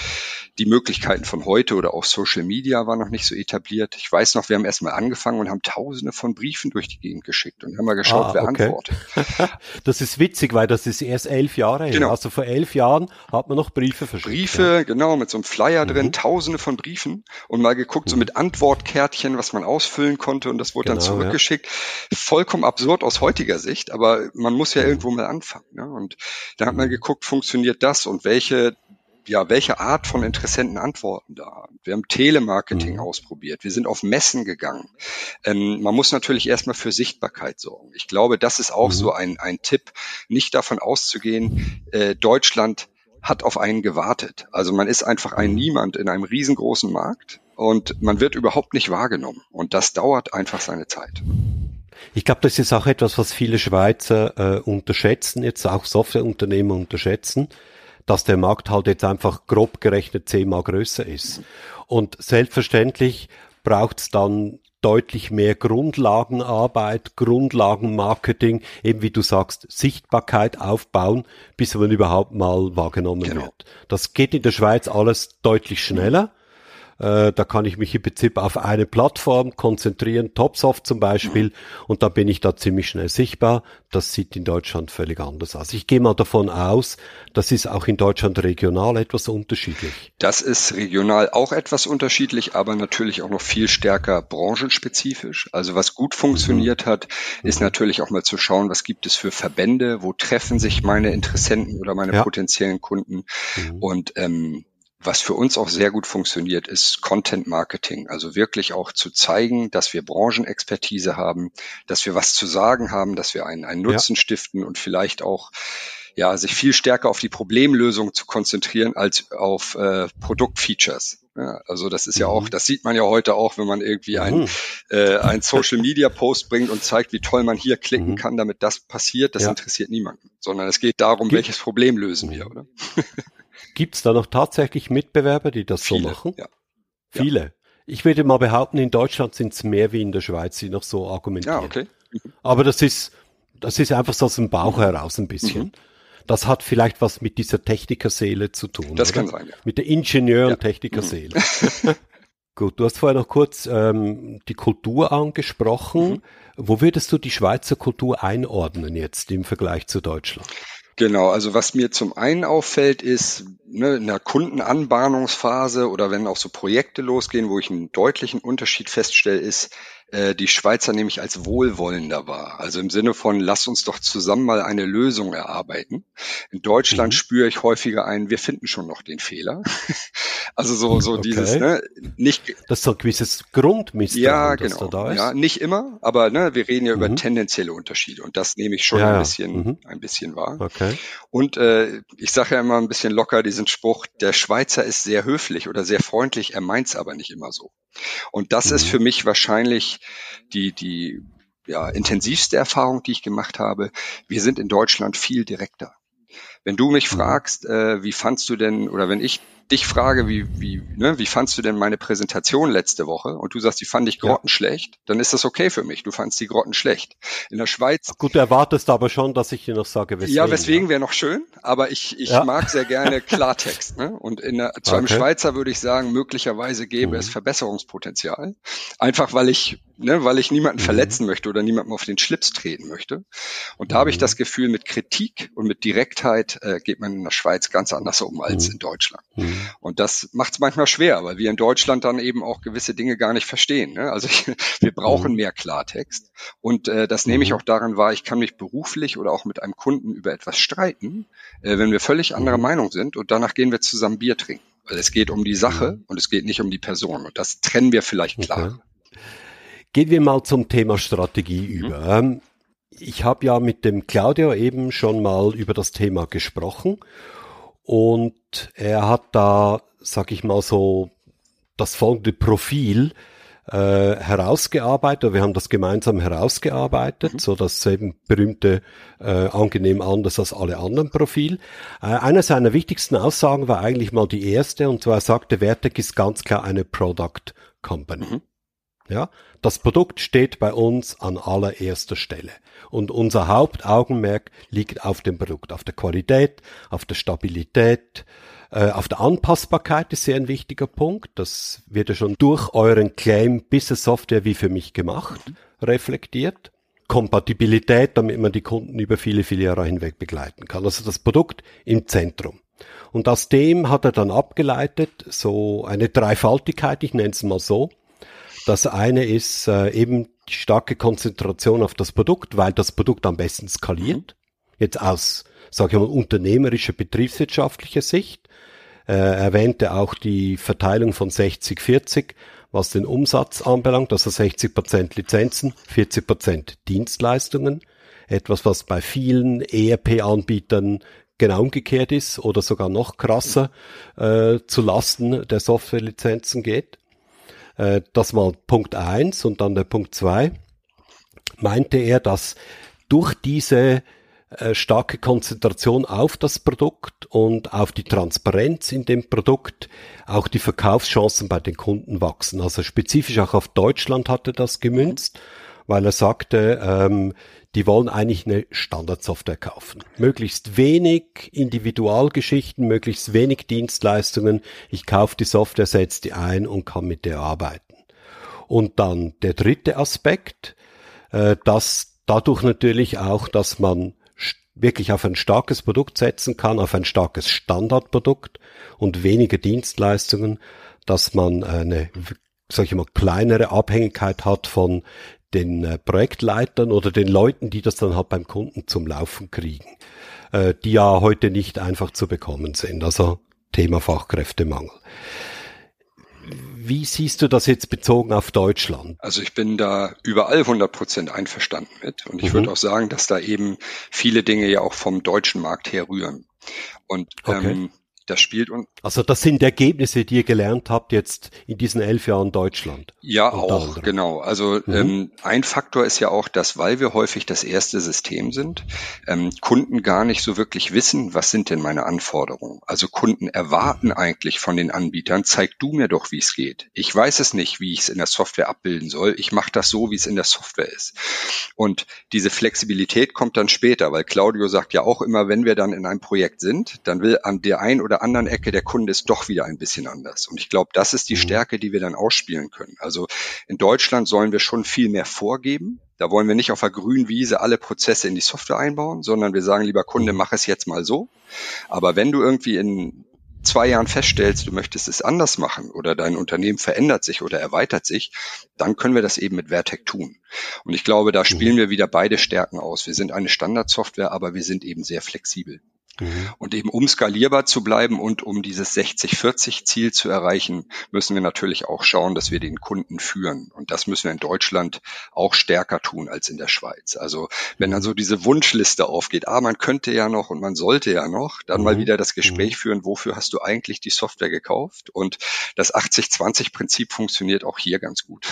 die Möglichkeiten von heute oder auch Social Media war noch nicht so etabliert. Ich weiß noch, wir haben erstmal angefangen und haben tausende von Briefen durch die Gegend geschickt und haben mal geschaut, ah, wer okay. antwortet. das ist witzig, weil das ist erst elf Jahre her. Genau. Also vor elf Jahren hat man noch Briefe verschickt. Briefe, ja. genau, mit so einem Flyer mhm. drin, tausende von Briefen und mal geguckt, mhm. so mit Antwortkärtchen, was man ausfüllen konnte und das wurde genau, dann zurückgeschickt. Ja. Vollkommen absurd aus heutiger Sicht, aber man muss ja mhm. irgendwo mal anfangen. Ne? Und da hat man mal geguckt, funktioniert das und welche ja, welche Art von Interessenten antworten da? Wir haben Telemarketing mhm. ausprobiert. Wir sind auf Messen gegangen. Ähm, man muss natürlich erstmal für Sichtbarkeit sorgen. Ich glaube, das ist auch mhm. so ein, ein Tipp, nicht davon auszugehen, äh, Deutschland hat auf einen gewartet. Also man ist einfach ein mhm. Niemand in einem riesengroßen Markt und man wird überhaupt nicht wahrgenommen. Und das dauert einfach seine Zeit. Ich glaube, das ist auch etwas, was viele Schweizer äh, unterschätzen, jetzt auch Softwareunternehmer unterschätzen, dass der Markt halt jetzt einfach grob gerechnet zehnmal größer ist. Und selbstverständlich braucht es dann deutlich mehr Grundlagenarbeit, Grundlagenmarketing, eben wie du sagst, Sichtbarkeit aufbauen, bis man überhaupt mal wahrgenommen genau. wird. Das geht in der Schweiz alles deutlich schneller. Äh, da kann ich mich im Prinzip auf eine Plattform konzentrieren, Topsoft zum Beispiel, und da bin ich da ziemlich schnell sichtbar. Das sieht in Deutschland völlig anders aus. Ich gehe mal davon aus, das ist auch in Deutschland regional etwas unterschiedlich. Das ist regional auch etwas unterschiedlich, aber natürlich auch noch viel stärker branchenspezifisch. Also was gut funktioniert mhm. hat, ist mhm. natürlich auch mal zu schauen, was gibt es für Verbände, wo treffen sich meine Interessenten oder meine ja. potenziellen Kunden. Mhm. Und ähm, was für uns auch sehr gut funktioniert, ist Content Marketing. Also wirklich auch zu zeigen, dass wir Branchenexpertise haben, dass wir was zu sagen haben, dass wir einen, einen Nutzen ja. stiften und vielleicht auch ja, sich viel stärker auf die Problemlösung zu konzentrieren als auf äh, Produktfeatures. Ja, also das ist ja auch, mhm. das sieht man ja heute auch, wenn man irgendwie ein, mhm. äh, ein Social Media Post bringt und zeigt, wie toll man hier klicken mhm. kann, damit das passiert. Das ja. interessiert niemanden, sondern es geht darum, Gibt welches Problem lösen wir, oder? Gibt es da noch tatsächlich Mitbewerber, die das Viele, so machen? Ja. Viele. Ja. Ich würde mal behaupten, in Deutschland sind es mehr wie in der Schweiz, die noch so argumentieren. Ja, okay. Mhm. Aber das ist, das ist einfach so aus dem Bauch heraus ein bisschen. Mhm. Das hat vielleicht was mit dieser Technikerseele zu tun. Das oder? kann sein, ja. Mit der Ingenieur- und ja. Technikerseele. Mhm. Gut, du hast vorher noch kurz ähm, die Kultur angesprochen. Mhm. Wo würdest du die Schweizer Kultur einordnen jetzt im Vergleich zu Deutschland? Genau, also was mir zum einen auffällt, ist ne, in der Kundenanbahnungsphase oder wenn auch so Projekte losgehen, wo ich einen deutlichen Unterschied feststelle, ist, äh, die Schweizer nämlich als wohlwollender war. Also im Sinne von, lass uns doch zusammen mal eine Lösung erarbeiten. In Deutschland mhm. spüre ich häufiger ein, wir finden schon noch den Fehler. also so, so okay. dieses, ne, nicht. Das ist so ein gewisses Grundmisstrauen, ja, genau. da ist. Ja, nicht immer, aber ne, wir reden ja mhm. über tendenzielle Unterschiede und das nehme ich schon ja, ein bisschen, mhm. ein bisschen wahr. Okay. Und äh, ich sage ja immer ein bisschen locker diesen Spruch, der Schweizer ist sehr höflich oder sehr freundlich, er meint's aber nicht immer so. Und das ist mhm. für mich wahrscheinlich die, die ja, intensivste Erfahrung, die ich gemacht habe. Wir sind in Deutschland viel direkter. Wenn du mich mhm. fragst, äh, wie fandst du denn, oder wenn ich dich frage, wie, wie, ne, wie fandst du denn meine Präsentation letzte Woche und du sagst, die fand ich grottenschlecht, ja. dann ist das okay für mich. Du fandst die grottenschlecht. In der Schweiz. Gut, du erwartest aber schon, dass ich dir noch sage, weswegen. Ja, weswegen ja. wäre noch schön, aber ich, ich ja. mag sehr gerne Klartext. Ne? Und in der, zu okay. einem Schweizer würde ich sagen, möglicherweise gäbe mhm. es Verbesserungspotenzial. Einfach weil ich, ne, weil ich niemanden mhm. verletzen möchte oder niemandem auf den Schlips treten möchte. Und da mhm. habe ich mhm. das Gefühl, mit Kritik und mit Direktheit äh, geht man in der Schweiz ganz anders um als mhm. in Deutschland. Mhm. Und das macht es manchmal schwer, weil wir in Deutschland dann eben auch gewisse Dinge gar nicht verstehen. Ne? Also ich, wir brauchen mhm. mehr Klartext. Und äh, das nehme ich mhm. auch daran wahr, ich kann mich beruflich oder auch mit einem Kunden über etwas streiten, äh, wenn wir völlig anderer mhm. Meinung sind und danach gehen wir zusammen Bier trinken. Weil es geht um die Sache und es geht nicht um die Person. Und das trennen wir vielleicht klar. Okay. Gehen wir mal zum Thema Strategie über. Mhm. Ich habe ja mit dem Claudio eben schon mal über das Thema gesprochen und er hat da, sag ich mal so, das folgende Profil äh, herausgearbeitet, wir haben das gemeinsam herausgearbeitet, mhm. so das eben berühmte äh, angenehm anders als alle anderen Profil. Äh, einer seiner wichtigsten Aussagen war eigentlich mal die erste, und zwar sagte, Vertec ist ganz klar eine Product Company. Mhm. Ja, das Produkt steht bei uns an allererster Stelle. Und unser Hauptaugenmerk liegt auf dem Produkt, auf der Qualität, auf der Stabilität, äh, auf der Anpassbarkeit ist sehr ein wichtiger Punkt. Das wird ja schon durch euren Claim Business Software wie für mich gemacht, reflektiert. Kompatibilität, damit man die Kunden über viele, viele Jahre hinweg begleiten kann. Also das Produkt im Zentrum. Und aus dem hat er dann abgeleitet so eine Dreifaltigkeit, ich nenne es mal so. Das eine ist äh, eben die starke Konzentration auf das Produkt, weil das Produkt am besten skaliert. Jetzt aus, sage ich mal, unternehmerischer, betriebswirtschaftlicher Sicht. Äh, erwähnte auch die Verteilung von 60-40, was den Umsatz anbelangt, also 60% Lizenzen, 40% Dienstleistungen. Etwas, was bei vielen ERP-Anbietern genau umgekehrt ist oder sogar noch krasser äh, zu Lasten der Softwarelizenzen geht. Äh, das mal Punkt eins und dann der Punkt zwei meinte er, dass durch diese äh, starke Konzentration auf das Produkt und auf die Transparenz in dem Produkt, auch die Verkaufschancen bei den Kunden wachsen. Also spezifisch auch auf Deutschland hatte das gemünzt, weil er sagte, ähm, die wollen eigentlich eine Standardsoftware kaufen. Möglichst wenig Individualgeschichten, möglichst wenig Dienstleistungen. Ich kaufe die Software, setze die ein und kann mit der arbeiten. Und dann der dritte Aspekt, äh, dass dadurch natürlich auch, dass man wirklich auf ein starkes Produkt setzen kann, auf ein starkes Standardprodukt und weniger Dienstleistungen, dass man eine, sag ich mal, kleinere Abhängigkeit hat von den äh, Projektleitern oder den Leuten, die das dann halt beim Kunden zum Laufen kriegen, äh, die ja heute nicht einfach zu bekommen sind. Also Thema Fachkräftemangel. Wie siehst du das jetzt bezogen auf Deutschland? Also ich bin da überall 100 Prozent einverstanden mit. Und ich mhm. würde auch sagen, dass da eben viele Dinge ja auch vom deutschen Markt her rühren. Und okay. ähm, das spielt und also das sind Ergebnisse, die ihr gelernt habt jetzt in diesen elf Jahren Deutschland. Ja, auch anderem. genau. Also mhm. ähm, ein Faktor ist ja auch, dass weil wir häufig das erste System sind, ähm, Kunden gar nicht so wirklich wissen, was sind denn meine Anforderungen. Also Kunden erwarten mhm. eigentlich von den Anbietern, zeig du mir doch, wie es geht. Ich weiß es nicht, wie ich es in der Software abbilden soll. Ich mache das so, wie es in der Software ist. Und diese Flexibilität kommt dann später, weil Claudio sagt ja auch immer, wenn wir dann in einem Projekt sind, dann will an der ein oder anderen Ecke der Kunde ist doch wieder ein bisschen anders. Und ich glaube, das ist die mhm. Stärke, die wir dann ausspielen können. Also in Deutschland sollen wir schon viel mehr vorgeben. Da wollen wir nicht auf der grünen Wiese alle Prozesse in die Software einbauen, sondern wir sagen, lieber Kunde, mhm. mach es jetzt mal so. Aber wenn du irgendwie in zwei Jahren feststellst, du möchtest es anders machen oder dein Unternehmen verändert sich oder erweitert sich, dann können wir das eben mit Vertec tun. Und ich glaube, da spielen mhm. wir wieder beide Stärken aus. Wir sind eine Standardsoftware, aber wir sind eben sehr flexibel. Mhm. Und eben um skalierbar zu bleiben und um dieses 60-40-Ziel zu erreichen, müssen wir natürlich auch schauen, dass wir den Kunden führen. Und das müssen wir in Deutschland auch stärker tun als in der Schweiz. Also wenn dann so diese Wunschliste aufgeht, ah, man könnte ja noch und man sollte ja noch, dann mhm. mal wieder das Gespräch mhm. führen, wofür hast du eigentlich die Software gekauft? Und das 80-20-Prinzip funktioniert auch hier ganz gut.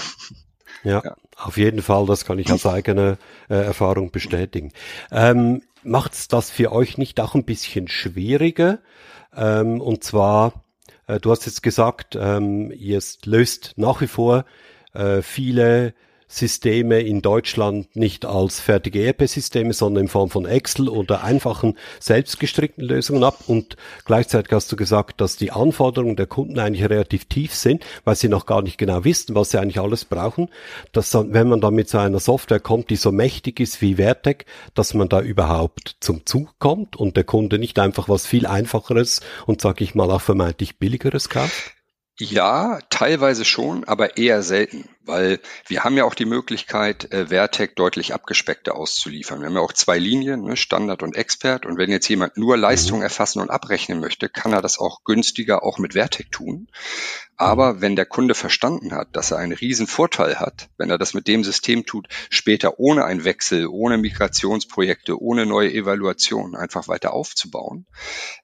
Ja, ja, auf jeden Fall, das kann ich aus eigener äh, Erfahrung bestätigen. Ähm, macht's das für euch nicht auch ein bisschen schwieriger? Ähm, und zwar, äh, du hast jetzt gesagt, ähm, ihr löst nach wie vor äh, viele Systeme in Deutschland nicht als fertige ERP-Systeme, sondern in Form von Excel oder einfachen selbstgestrickten Lösungen ab. Und gleichzeitig hast du gesagt, dass die Anforderungen der Kunden eigentlich relativ tief sind, weil sie noch gar nicht genau wissen, was sie eigentlich alles brauchen. Dass wenn man dann mit so einer Software kommt, die so mächtig ist wie Vertec, dass man da überhaupt zum Zug kommt und der Kunde nicht einfach was viel einfacheres und sag ich mal auch vermeintlich billigeres kauft? Ja, teilweise schon, aber eher selten, weil wir haben ja auch die Möglichkeit, äh, Vertec deutlich abgespeckter auszuliefern. Wir haben ja auch zwei Linien, ne, Standard und Expert. Und wenn jetzt jemand nur Leistung mhm. erfassen und abrechnen möchte, kann er das auch günstiger auch mit Vertec tun. Aber mhm. wenn der Kunde verstanden hat, dass er einen riesen Vorteil hat, wenn er das mit dem System tut, später ohne einen Wechsel, ohne Migrationsprojekte, ohne neue Evaluation einfach weiter aufzubauen,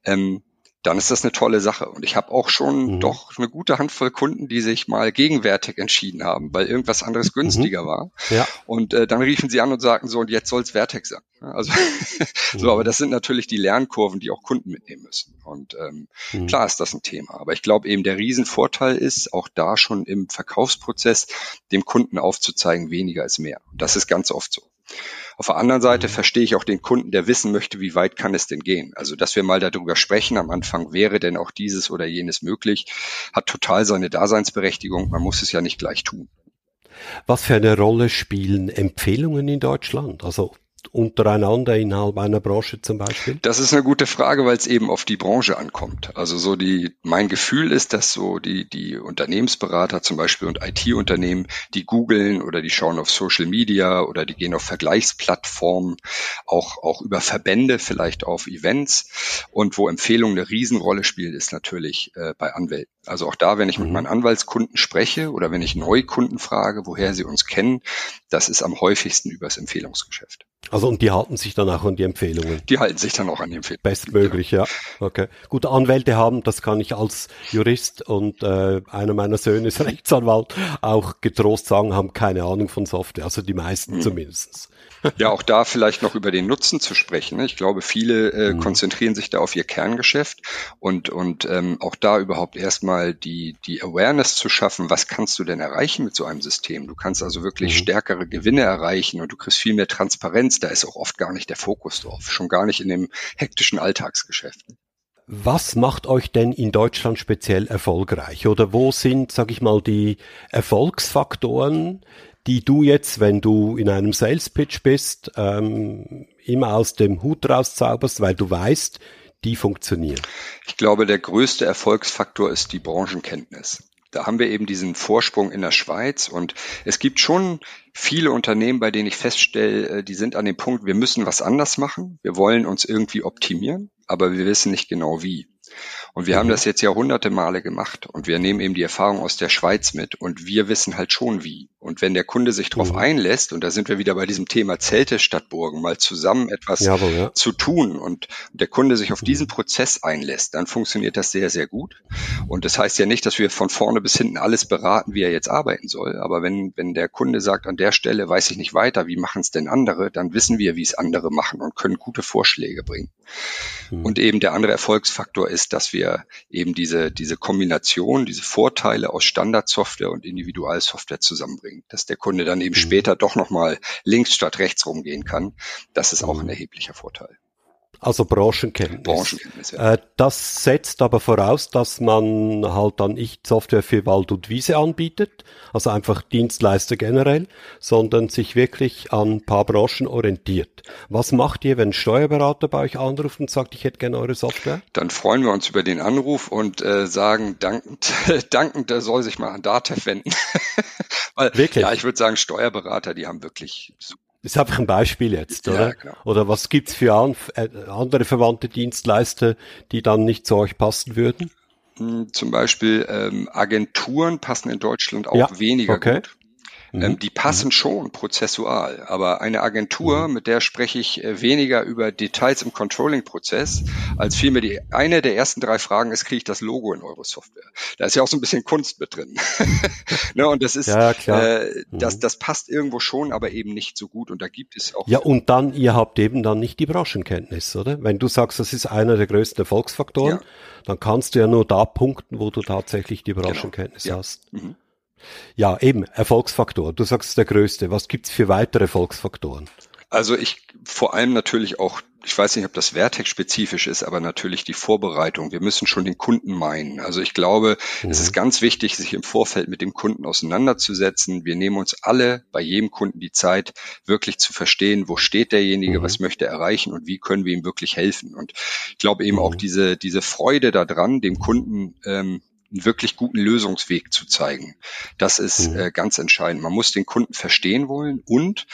ähm, dann ist das eine tolle Sache. Und ich habe auch schon mhm. doch eine gute Handvoll Kunden, die sich mal gegenwärtig entschieden haben, weil irgendwas anderes mhm. günstiger mhm. war. Ja. Und äh, dann riefen sie an und sagten so, und jetzt soll's Vertex sein. Also mhm. so, aber das sind natürlich die Lernkurven, die auch Kunden mitnehmen müssen. Und ähm, mhm. klar ist das ein Thema. Aber ich glaube eben, der Riesenvorteil ist, auch da schon im Verkaufsprozess dem Kunden aufzuzeigen, weniger ist mehr. Und das ist ganz oft so. Auf der anderen Seite verstehe ich auch den Kunden, der wissen möchte, wie weit kann es denn gehen. Also, dass wir mal darüber sprechen am Anfang, wäre denn auch dieses oder jenes möglich, hat total seine Daseinsberechtigung. Man muss es ja nicht gleich tun. Was für eine Rolle spielen Empfehlungen in Deutschland? Also untereinander innerhalb einer Branche zum Beispiel? Das ist eine gute Frage, weil es eben auf die Branche ankommt. Also so die, mein Gefühl ist, dass so die, die Unternehmensberater zum Beispiel und IT-Unternehmen, die googeln oder die schauen auf Social Media oder die gehen auf Vergleichsplattformen, auch, auch über Verbände, vielleicht auf Events und wo Empfehlungen eine Riesenrolle spielen, ist natürlich äh, bei Anwälten. Also auch da, wenn ich mit mhm. meinen Anwaltskunden spreche oder wenn ich Neukunden frage, woher sie uns kennen, das ist am häufigsten übers Empfehlungsgeschäft. Also und die halten sich dann auch an die Empfehlungen. Die halten sich dann auch an die Empfehlungen. Bestmöglich, ja. Okay. Gut, Anwälte haben, das kann ich als Jurist und äh, einer meiner Söhne ist Rechtsanwalt auch getrost sagen, haben keine Ahnung von Software, also die meisten mhm. zumindestens. Ja, auch da vielleicht noch über den Nutzen zu sprechen. Ne? Ich glaube, viele äh, mhm. konzentrieren sich da auf ihr Kerngeschäft und, und ähm, auch da überhaupt erstmal die, die Awareness zu schaffen, was kannst du denn erreichen mit so einem System? Du kannst also wirklich mhm. stärkere Gewinne erreichen und du kriegst viel mehr Transparenz. Da ist auch oft gar nicht der Fokus drauf, schon gar nicht in dem hektischen Alltagsgeschäft. Was macht euch denn in Deutschland speziell erfolgreich? Oder wo sind, sag ich mal, die Erfolgsfaktoren, die du jetzt, wenn du in einem Sales Pitch bist, ähm, immer aus dem Hut rauszauberst, weil du weißt, die funktionieren? Ich glaube, der größte Erfolgsfaktor ist die Branchenkenntnis. Da haben wir eben diesen Vorsprung in der Schweiz und es gibt schon viele Unternehmen, bei denen ich feststelle, äh, die sind an dem Punkt, wir müssen was anders machen, wir wollen uns irgendwie optimieren, aber wir wissen nicht genau wie. Und wir mhm. haben das jetzt Jahrhunderte Male gemacht und wir nehmen eben die Erfahrung aus der Schweiz mit und wir wissen halt schon wie. Und wenn der Kunde sich darauf mhm. einlässt, und da sind wir wieder bei diesem Thema Zelte statt Burgen, mal zusammen etwas Jawohl, ja. zu tun und der Kunde sich auf mhm. diesen Prozess einlässt, dann funktioniert das sehr, sehr gut. Und das heißt ja nicht, dass wir von vorne bis hinten alles beraten, wie er jetzt arbeiten soll. Aber wenn, wenn der Kunde sagt, an der Stelle weiß ich nicht weiter, wie machen es denn andere, dann wissen wir, wie es andere machen und können gute Vorschläge bringen. Mhm. Und eben der andere Erfolgsfaktor ist, dass wir eben diese, diese Kombination, diese Vorteile aus Standardsoftware und Individualsoftware zusammenbringen, dass der Kunde dann eben mhm. später doch nochmal links statt rechts rumgehen kann. Das ist auch ein mhm. erheblicher Vorteil. Also Branchenkenntnis. Branchenkenntnis ja. Äh, das setzt aber voraus, dass man halt dann nicht Software für Wald und Wiese anbietet, also einfach Dienstleister generell, sondern sich wirklich an ein paar Branchen orientiert. Was macht ihr, wenn ein Steuerberater bei euch anruft und sagt, ich hätte gerne eure Software? Dann freuen wir uns über den Anruf und äh, sagen, dankend, dankend, der soll sich mal an Datev wenden. Weil, wirklich? Ja, ich würde sagen, Steuerberater, die haben wirklich super das ist einfach ein Beispiel jetzt, oder? Ja, oder was gibt's für an, äh, andere verwandte Dienstleister, die dann nicht zu euch passen würden? Hm, zum Beispiel ähm, Agenturen passen in Deutschland auch ja, weniger okay. gut. Ähm, mhm. die passen mhm. schon prozessual, aber eine Agentur, mhm. mit der spreche ich äh, weniger über Details im Controlling-Prozess, als vielmehr die eine der ersten drei Fragen ist, kriege ich das Logo in eure Software? Da ist ja auch so ein bisschen Kunst mit drin. ne, und das ist, ja, äh, das, mhm. das passt irgendwo schon, aber eben nicht so gut. Und da gibt es auch. Ja, und dann, ihr habt eben dann nicht die Branchenkenntnis, oder? Wenn du sagst, das ist einer der größten Erfolgsfaktoren, ja. dann kannst du ja nur da punkten, wo du tatsächlich die genau. Branchenkenntnis genau. ja. hast. Mhm. Ja, eben, Erfolgsfaktor. Du sagst der größte. Was gibt's für weitere Erfolgsfaktoren? Also ich vor allem natürlich auch, ich weiß nicht, ob das Vertex-spezifisch ist, aber natürlich die Vorbereitung. Wir müssen schon den Kunden meinen. Also ich glaube, mhm. es ist ganz wichtig, sich im Vorfeld mit dem Kunden auseinanderzusetzen. Wir nehmen uns alle bei jedem Kunden die Zeit, wirklich zu verstehen, wo steht derjenige, mhm. was möchte er erreichen und wie können wir ihm wirklich helfen. Und ich glaube eben mhm. auch diese, diese Freude daran, dem Kunden ähm, einen wirklich guten Lösungsweg zu zeigen. Das ist mhm. äh, ganz entscheidend. Man muss den Kunden verstehen wollen und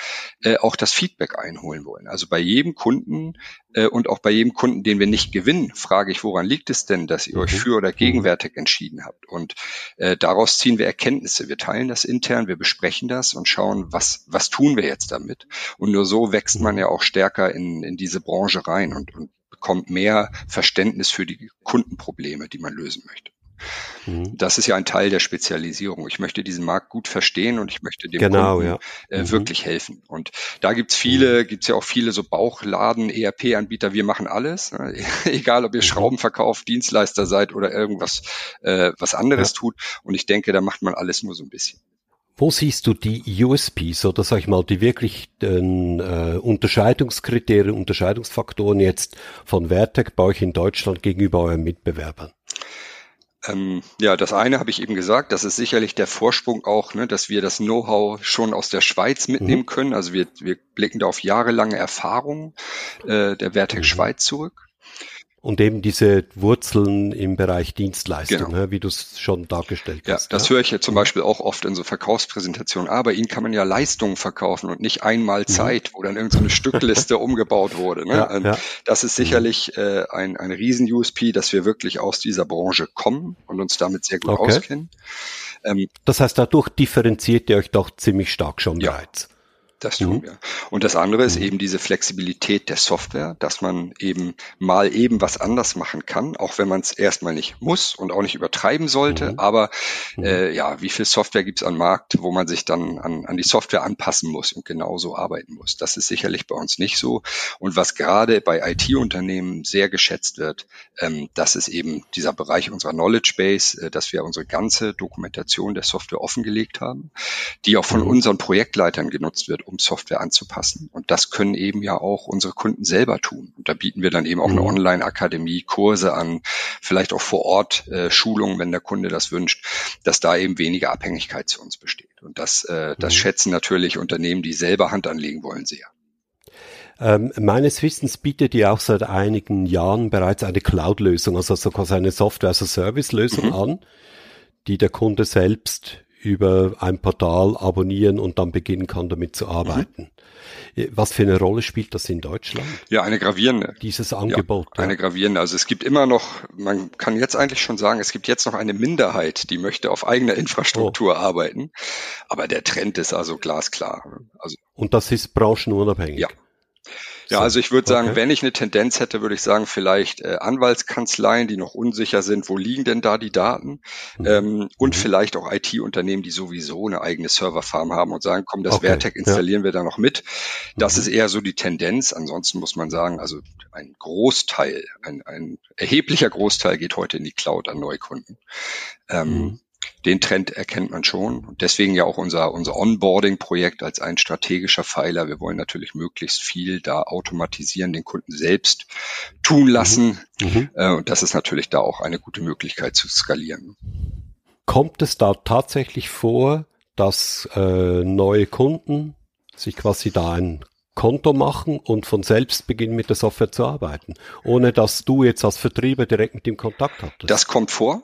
äh, auch das Feedback einholen wollen. Also bei jedem Kunden äh, und auch bei jedem Kunden, den wir nicht gewinnen, frage ich, woran liegt es denn, dass ihr mhm. euch für oder gegenwärtig mhm. entschieden habt? Und äh, daraus ziehen wir Erkenntnisse. Wir teilen das intern, wir besprechen das und schauen, was, was tun wir jetzt damit? Und nur so wächst man mhm. ja auch stärker in, in diese Branche rein und, und bekommt mehr Verständnis für die Kundenprobleme, die man lösen möchte. Mhm. Das ist ja ein Teil der Spezialisierung. Ich möchte diesen Markt gut verstehen und ich möchte dem genau, Kunden ja. äh, mhm. wirklich helfen. Und da gibt's viele, mhm. gibt's ja auch viele so Bauchladen, ERP-Anbieter, wir machen alles. Ne? Egal, ob ihr mhm. Schrauben verkauft, Dienstleister seid oder irgendwas äh, was anderes ja. tut. Und ich denke, da macht man alles nur so ein bisschen. Wo siehst du die USPs oder sag ich mal die wirklich den, äh, Unterscheidungskriterien, Unterscheidungsfaktoren jetzt von Vertec bei euch in Deutschland gegenüber euren Mitbewerbern? Ähm, ja, das eine habe ich eben gesagt, das ist sicherlich der Vorsprung auch, ne, dass wir das Know-how schon aus der Schweiz mitnehmen mhm. können. Also wir, wir blicken da auf jahrelange Erfahrung äh, der Vertex mhm. Schweiz zurück. Und eben diese Wurzeln im Bereich Dienstleistung, genau. wie du es schon dargestellt ja, hast. Das ja, das höre ich ja zum Beispiel auch oft in so Verkaufspräsentationen. Aber Ihnen kann man ja Leistungen verkaufen und nicht einmal mhm. Zeit, wo dann irgendeine so Stückliste umgebaut wurde. Ne? Ja, ähm, ja. Das ist sicherlich äh, ein, ein Riesen-USP, dass wir wirklich aus dieser Branche kommen und uns damit sehr gut okay. auskennen. Ähm, das heißt, dadurch differenziert ihr euch doch ziemlich stark schon bereits. Das tun mhm. wir. Und das andere ist mhm. eben diese Flexibilität der Software, dass man eben mal eben was anders machen kann, auch wenn man es erstmal nicht muss und auch nicht übertreiben sollte. Mhm. Aber mhm. äh, ja, wie viel Software gibt es am Markt, wo man sich dann an, an die Software anpassen muss und genauso arbeiten muss? Das ist sicherlich bei uns nicht so. Und was gerade bei IT-Unternehmen sehr geschätzt wird, ähm, das ist eben dieser Bereich unserer Knowledge Base, äh, dass wir unsere ganze Dokumentation der Software offengelegt haben, die auch von mhm. unseren Projektleitern genutzt wird, um Software anzupassen. Und das können eben ja auch unsere Kunden selber tun. Und da bieten wir dann eben auch eine mhm. Online-Akademie, Kurse an, vielleicht auch vor Ort äh, Schulungen, wenn der Kunde das wünscht, dass da eben weniger Abhängigkeit zu uns besteht. Und das, äh, das mhm. schätzen natürlich Unternehmen, die selber Hand anlegen wollen, sehr. Ähm, meines Wissens bietet ihr auch seit einigen Jahren bereits eine Cloud-Lösung, also so quasi eine Software-as-a-Service-Lösung mhm. an, die der Kunde selbst über ein Portal abonnieren und dann beginnen kann, damit zu arbeiten. Mhm. Was für eine Rolle spielt das in Deutschland? Ja, eine gravierende. Dieses Angebot. Ja, eine gravierende. Also es gibt immer noch, man kann jetzt eigentlich schon sagen, es gibt jetzt noch eine Minderheit, die möchte auf eigener Infrastruktur oh. arbeiten. Aber der Trend ist also glasklar. Also, und das ist branchenunabhängig? Ja. Ja, also ich würde sagen, okay. wenn ich eine Tendenz hätte, würde ich sagen, vielleicht äh, Anwaltskanzleien, die noch unsicher sind, wo liegen denn da die Daten? Mhm. Ähm, und mhm. vielleicht auch IT-Unternehmen, die sowieso eine eigene Serverfarm haben und sagen, komm, das okay. Vertec installieren ja. wir da noch mit. Das mhm. ist eher so die Tendenz. Ansonsten muss man sagen, also ein Großteil, ein, ein erheblicher Großteil geht heute in die Cloud an Neukunden. Ähm, mhm den Trend erkennt man schon. Und deswegen ja auch unser, unser Onboarding-Projekt als ein strategischer Pfeiler. Wir wollen natürlich möglichst viel da automatisieren, den Kunden selbst tun lassen. Mhm. mhm. Und das ist natürlich da auch eine gute Möglichkeit zu skalieren. Kommt es da tatsächlich vor, dass äh, neue Kunden sich quasi da ein Konto machen und von selbst beginnen mit der Software zu arbeiten, ohne dass du jetzt als Vertrieber direkt mit ihm Kontakt hattest? Das kommt vor.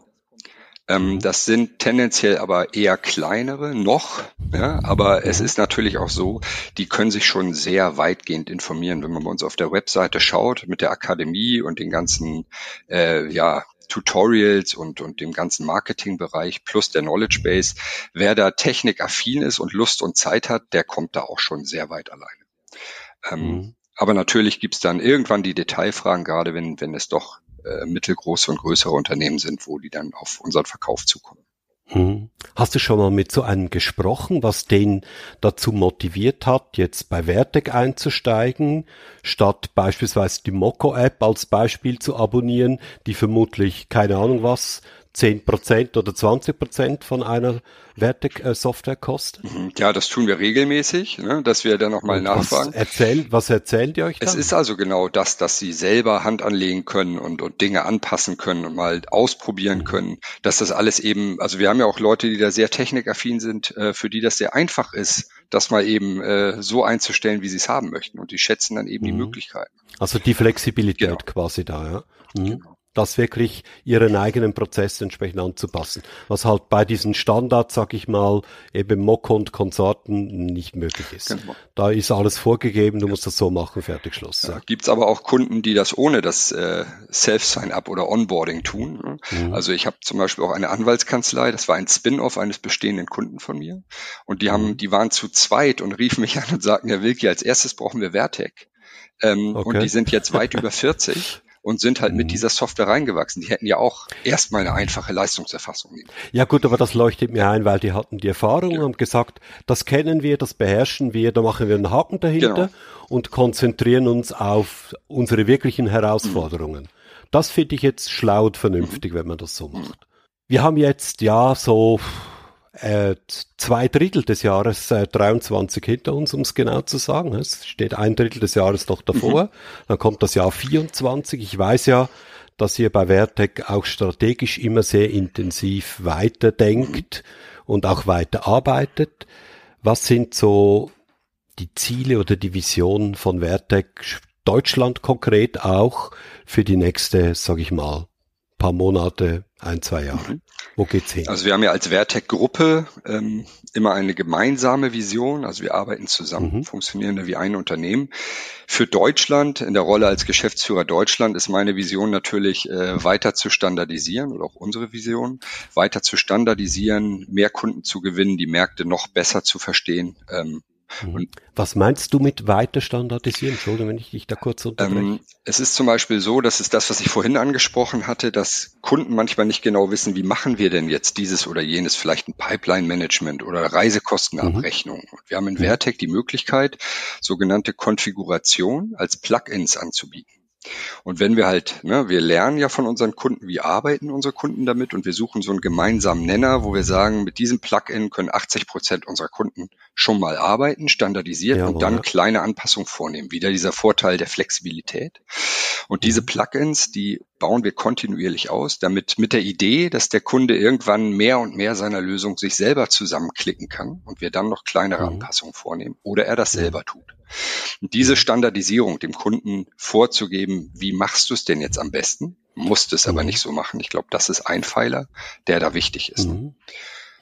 Ähm, das sind tendenziell aber eher kleinere noch, ja, aber es mhm. ist natürlich auch so, die können sich schon sehr weitgehend informieren. Wenn man bei uns auf der Webseite schaut mit der Akademie und den ganzen äh, ja, Tutorials und, und dem ganzen Marketingbereich plus der Knowledge Base, wer da technikaffin ist und Lust und Zeit hat, der kommt da auch schon sehr weit alleine. Ähm, mhm. Aber natürlich gibt's dann irgendwann die Detailfragen, gerade wenn, wenn es doch äh, mittelgroße und größere Unternehmen sind, wo die dann auf unseren Verkauf zukommen. Hm. Hast du schon mal mit so einem gesprochen, was den dazu motiviert hat, jetzt bei Vertec einzusteigen, statt beispielsweise die Moco-App als Beispiel zu abonnieren, die vermutlich, keine Ahnung was, 10% oder 20% von einer Vertec-Software kostet? Mhm. Ja, das tun wir regelmäßig, ne, dass wir dann nochmal nachfragen. Was, erzählen, was erzählen die euch dann? Es ist also genau das, dass sie selber Hand anlegen können und, und Dinge anpassen können und mal ausprobieren mhm. können, dass das alles eben, also wir haben ja auch Leute, die da sehr technikaffin sind, äh, für die das sehr einfach ist, das mal eben äh, so einzustellen, wie sie es haben möchten und die schätzen dann eben mhm. die Möglichkeiten. Also die Flexibilität genau. quasi da, ja. Mhm. Genau das wirklich ihren eigenen Prozess entsprechend anzupassen. Was halt bei diesen Standards, sag ich mal, eben Mock und Konsorten nicht möglich ist. Genau. Da ist alles vorgegeben, du musst das so machen, fertig, Schluss. Ja, Gibt es aber auch Kunden, die das ohne das äh, Self-Sign-up oder Onboarding tun. Ne? Mhm. Also ich habe zum Beispiel auch eine Anwaltskanzlei, das war ein Spin-off eines bestehenden Kunden von mir. Und die haben, mhm. die waren zu zweit und riefen mich an und sagten, Herr Wilki, als erstes brauchen wir Vertec. Ähm, okay. Und die sind jetzt weit über 40 und sind halt mhm. mit dieser Software reingewachsen. Die hätten ja auch erstmal eine einfache Leistungserfassung nehmen. Ja gut, aber das leuchtet mir ein, weil die hatten die Erfahrung ja. und gesagt, das kennen wir, das beherrschen wir, da machen wir einen Haken dahinter genau. und konzentrieren uns auf unsere wirklichen Herausforderungen. Mhm. Das finde ich jetzt schlau und vernünftig, mhm. wenn man das so macht. Wir haben jetzt ja so äh, zwei Drittel des Jahres äh, 23 hinter uns, um es genau zu sagen. Es steht ein Drittel des Jahres noch davor. Mhm. Dann kommt das Jahr 24. Ich weiß ja, dass ihr bei Vertec auch strategisch immer sehr intensiv weiterdenkt mhm. und auch weiterarbeitet. Was sind so die Ziele oder die Visionen von Vertec Deutschland konkret auch für die nächste, sag ich mal, paar Monate, ein, zwei Jahre? Mhm. Wo geht's hin? Also wir haben ja als Vertec-Gruppe ähm, immer eine gemeinsame Vision. Also wir arbeiten zusammen, mhm. funktionieren wie ein Unternehmen. Für Deutschland, in der Rolle als Geschäftsführer Deutschland, ist meine Vision natürlich äh, weiter zu standardisieren oder auch unsere Vision, weiter zu standardisieren, mehr Kunden zu gewinnen, die Märkte noch besser zu verstehen. Ähm, Mhm. Was meinst du mit weiter standardisieren? Entschuldigung, wenn ich dich da kurz unterbreche. Ähm, es ist zum Beispiel so, das ist das, was ich vorhin angesprochen hatte, dass Kunden manchmal nicht genau wissen, wie machen wir denn jetzt dieses oder jenes, vielleicht ein Pipeline-Management oder Reisekostenabrechnung. Mhm. Wir haben in mhm. Vertec die Möglichkeit, sogenannte Konfiguration als Plugins anzubieten. Und wenn wir halt, ne, wir lernen ja von unseren Kunden, wie arbeiten unsere Kunden damit und wir suchen so einen gemeinsamen Nenner, wo wir sagen, mit diesem Plugin können 80 Prozent unserer Kunden schon mal arbeiten, standardisiert ja, und dann kleine Anpassungen vornehmen. Wieder dieser Vorteil der Flexibilität. Und diese mhm. Plugins, die bauen wir kontinuierlich aus, damit mit der Idee, dass der Kunde irgendwann mehr und mehr seiner Lösung sich selber zusammenklicken kann und wir dann noch kleinere mhm. Anpassungen vornehmen oder er das selber tut. Und diese Standardisierung dem Kunden vorzugeben, wie machst du es denn jetzt am besten, musst es aber mhm. nicht so machen. Ich glaube, das ist ein Pfeiler, der da wichtig ist. Mhm.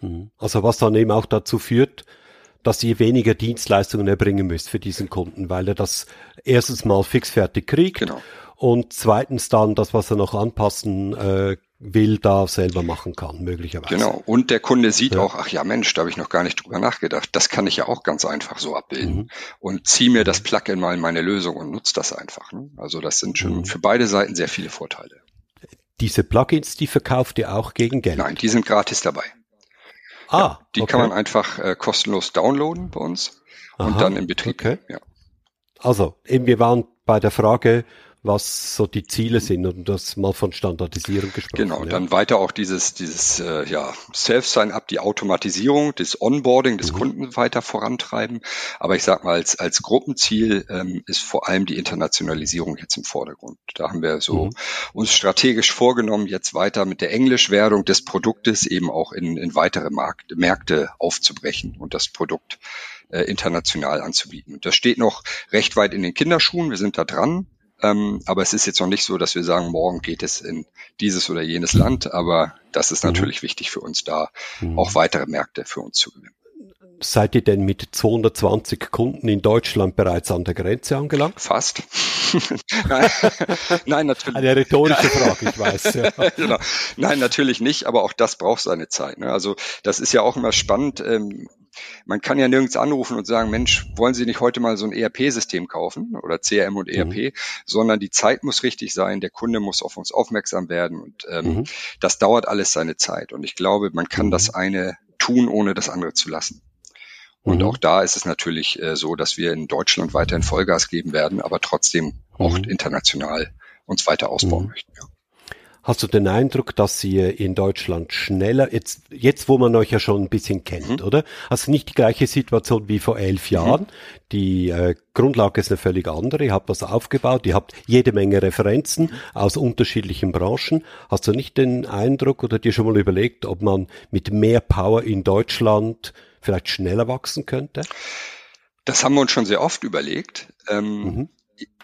mhm. Also was dann eben auch dazu führt, dass ihr weniger Dienstleistungen erbringen müsst für diesen Kunden, weil er das erstens mal fixfertig kriegt genau. Und zweitens dann das, was er noch anpassen äh, will, da selber machen kann, möglicherweise. Genau. Und der Kunde sieht ja. auch, ach ja Mensch, da habe ich noch gar nicht drüber nachgedacht. Das kann ich ja auch ganz einfach so abbilden. Mhm. Und ziehe mir das Plugin mal in meine Lösung und nutze das einfach. Ne? Also das sind schon mhm. für beide Seiten sehr viele Vorteile. Diese Plugins, die verkauft ihr auch gegen Geld? Nein, die sind gratis dabei. Ah, ja, die okay. kann man einfach äh, kostenlos downloaden bei uns Aha, und dann in Betrieb. Okay. Ja. Also, eben wir waren bei der Frage, was so die Ziele sind und das mal von Standardisierung gesprochen. Genau, ja. dann weiter auch dieses, dieses äh, ja, Self-Sign-up, die Automatisierung, das Onboarding des mhm. Kunden weiter vorantreiben. Aber ich sag mal, als, als Gruppenziel ähm, ist vor allem die Internationalisierung jetzt im Vordergrund. Da haben wir so mhm. uns strategisch vorgenommen, jetzt weiter mit der Englischwerdung des Produktes eben auch in, in weitere Markt, Märkte aufzubrechen und das Produkt äh, international anzubieten. Und das steht noch recht weit in den Kinderschuhen. Wir sind da dran. Ähm, aber es ist jetzt noch nicht so, dass wir sagen, morgen geht es in dieses oder jenes Land. Aber das ist mhm. natürlich wichtig für uns da, mhm. auch weitere Märkte für uns zu gewinnen. Seid ihr denn mit 220 Kunden in Deutschland bereits an der Grenze angelangt? Fast. Nein, Nein, natürlich. Eine rhetorische Frage, ich weiß. Ja. genau. Nein, natürlich nicht, aber auch das braucht seine Zeit. Ne? Also das ist ja auch immer spannend. Ähm, man kann ja nirgends anrufen und sagen, Mensch, wollen Sie nicht heute mal so ein ERP-System kaufen oder CRM und ERP, mhm. sondern die Zeit muss richtig sein, der Kunde muss auf uns aufmerksam werden und ähm, mhm. das dauert alles seine Zeit. Und ich glaube, man kann mhm. das eine tun, ohne das andere zu lassen. Und mhm. auch da ist es natürlich äh, so, dass wir in Deutschland weiterhin Vollgas geben werden, aber trotzdem auch mhm. international uns weiter ausbauen mhm. möchten. Ja. Hast du den Eindruck, dass ihr in Deutschland schneller, jetzt, jetzt wo man euch ja schon ein bisschen kennt, mhm. oder? Also nicht die gleiche Situation wie vor elf mhm. Jahren. Mhm. Die äh, Grundlage ist eine völlig andere. Ihr habt was aufgebaut, ihr habt jede Menge Referenzen aus unterschiedlichen Branchen. Hast du nicht den Eindruck oder dir schon mal überlegt, ob man mit mehr Power in Deutschland vielleicht schneller wachsen könnte? Das haben wir uns schon sehr oft überlegt. Ähm, mhm.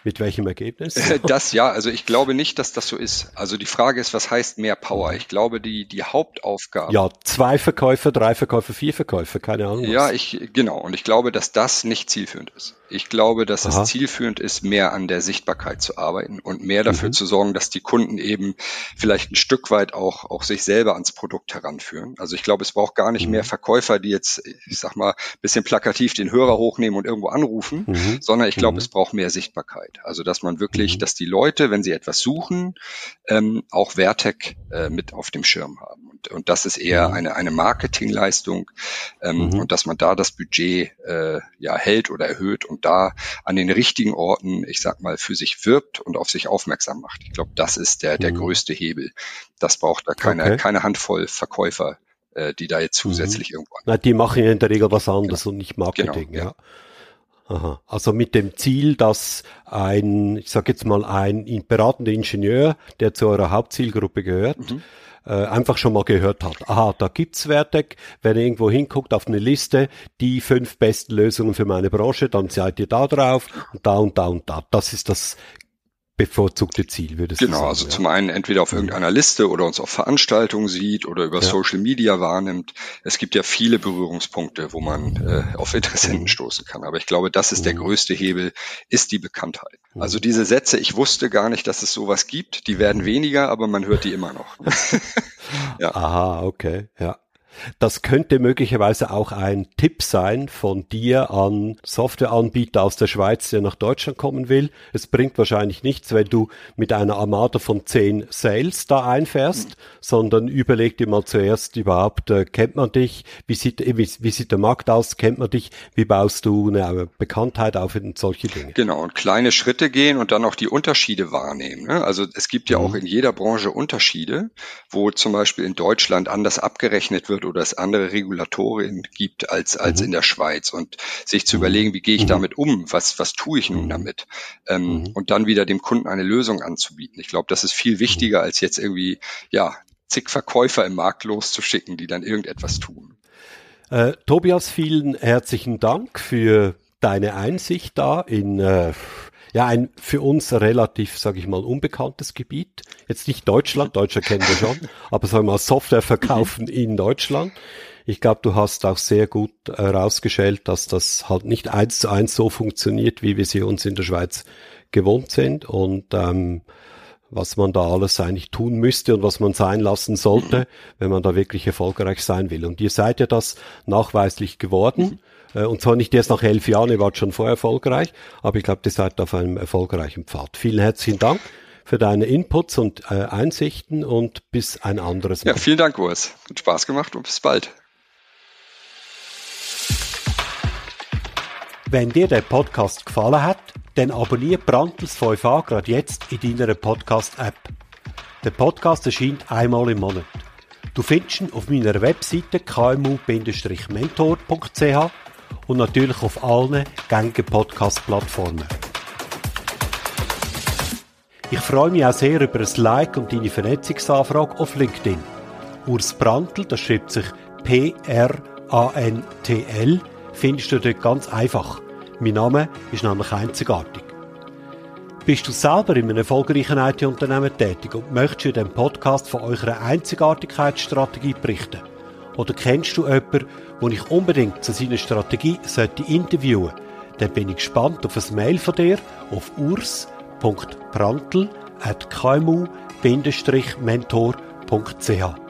Mit welchem Ergebnis? Das ja, also ich glaube nicht, dass das so ist. Also die Frage ist, was heißt mehr Power? Ich glaube, die, die Hauptaufgabe. Ja, zwei Verkäufer, drei Verkäufer, vier Verkäufer, keine Ahnung. Ja, ich, genau. Und ich glaube, dass das nicht zielführend ist. Ich glaube, dass Aha. es zielführend ist, mehr an der Sichtbarkeit zu arbeiten und mehr dafür mhm. zu sorgen, dass die Kunden eben vielleicht ein Stück weit auch, auch sich selber ans Produkt heranführen. Also ich glaube, es braucht gar nicht mhm. mehr Verkäufer, die jetzt, ich sag mal, bisschen plakativ den Hörer hochnehmen und irgendwo anrufen, mhm. sondern ich glaube, mhm. es braucht mehr Sichtbarkeit. Also dass man wirklich, mhm. dass die Leute, wenn sie etwas suchen, ähm, auch Vertec äh, mit auf dem Schirm haben. Und, und das ist eher mhm. eine, eine Marketingleistung ähm, und dass man da das Budget äh, ja hält oder erhöht und da an den richtigen Orten, ich sag mal, für sich wirbt und auf sich aufmerksam macht. Ich glaube, das ist der, der mhm. größte Hebel. Das braucht da keine, okay. keine Handvoll Verkäufer, äh, die da jetzt mhm. zusätzlich mhm. irgendwo. Na, die machen ja in der Regel was anderes genau. und nicht Marketing, genau, ja. ja. Aha. Also mit dem Ziel, dass ein, ich sage jetzt mal, ein beratender Ingenieur, der zu eurer Hauptzielgruppe gehört, mhm äh, einfach schon mal gehört hat. Aha, da gibt's Vertec. Wenn ihr irgendwo hinguckt auf eine Liste, die fünf besten Lösungen für meine Branche, dann seid ihr da drauf und da und da und da. Das ist das bevorzugte Ziel, würde es Genau, sagen, also ja. zum einen entweder auf mhm. irgendeiner Liste oder uns auf Veranstaltungen sieht oder über ja. Social Media wahrnimmt. Es gibt ja viele Berührungspunkte, wo man äh, auf Interessenten mhm. stoßen kann. Aber ich glaube, das ist mhm. der größte Hebel, ist die Bekanntheit. Mhm. Also diese Sätze, ich wusste gar nicht, dass es sowas gibt, die werden weniger, aber man hört die immer noch. ja. Aha, okay, ja. Das könnte möglicherweise auch ein Tipp sein von dir an Softwareanbieter aus der Schweiz, der nach Deutschland kommen will. Es bringt wahrscheinlich nichts, wenn du mit einer Armada von zehn Sales da einfährst, mhm. sondern überleg dir mal zuerst überhaupt, äh, kennt man dich? Wie sieht, wie, wie sieht der Markt aus? Kennt man dich? Wie baust du eine Bekanntheit auf und solche Dinge? Genau. Und kleine Schritte gehen und dann auch die Unterschiede wahrnehmen. Ne? Also es gibt ja mhm. auch in jeder Branche Unterschiede, wo zum Beispiel in Deutschland anders abgerechnet wird oder es andere Regulatorien gibt als, als mhm. in der Schweiz und sich zu mhm. überlegen, wie gehe ich mhm. damit um, was, was tue ich nun mhm. damit ähm, mhm. und dann wieder dem Kunden eine Lösung anzubieten. Ich glaube, das ist viel wichtiger, als jetzt irgendwie, ja, zig Verkäufer im Markt loszuschicken, die dann irgendetwas tun. Äh, Tobias, vielen herzlichen Dank für deine Einsicht da in äh, ja ein für uns relativ, sage ich mal, unbekanntes Gebiet. Jetzt nicht Deutschland, Deutscher kennen wir schon, aber sagen wir mal Software verkaufen in Deutschland. Ich glaube, du hast auch sehr gut herausgestellt, dass das halt nicht eins zu eins so funktioniert, wie wir sie uns in der Schweiz gewohnt sind und ähm, was man da alles eigentlich tun müsste und was man sein lassen sollte, wenn man da wirklich erfolgreich sein will. Und ihr seid ja das nachweislich geworden. Äh, und zwar nicht erst nach elf Jahren, ihr wart schon vorher erfolgreich, aber ich glaube, ihr seid auf einem erfolgreichen Pfad. Vielen herzlichen Dank für deine Inputs und äh, Einsichten und bis ein anderes Mal. Ja, vielen Dank, Urs. Hat Spaß gemacht und bis bald. Wenn dir der Podcast gefallen hat, dann abonniere Brandtels 5a gerade jetzt in deiner Podcast-App. Der Podcast erscheint einmal im Monat. Du findest ihn auf meiner Webseite kmu-mentor.ch und natürlich auf allen gängigen Podcast-Plattformen. Ich freue mich auch sehr über ein Like und deine Vernetzungsanfrage auf LinkedIn. Urs Brandl, das schreibt sich P-R-A-N-T-L, findest du dort ganz einfach. Mein Name ist nämlich einzigartig. Bist du selber in einem erfolgreichen IT-Unternehmen tätig und möchtest in diesem Podcast von eurer Einzigartigkeitsstrategie berichten? Oder kennst du jemanden, den ich unbedingt zu seiner Strategie sollte interviewen sollte? Dann bin ich gespannt auf ein Mail von dir auf urs.prantl.kmu-mentor.ch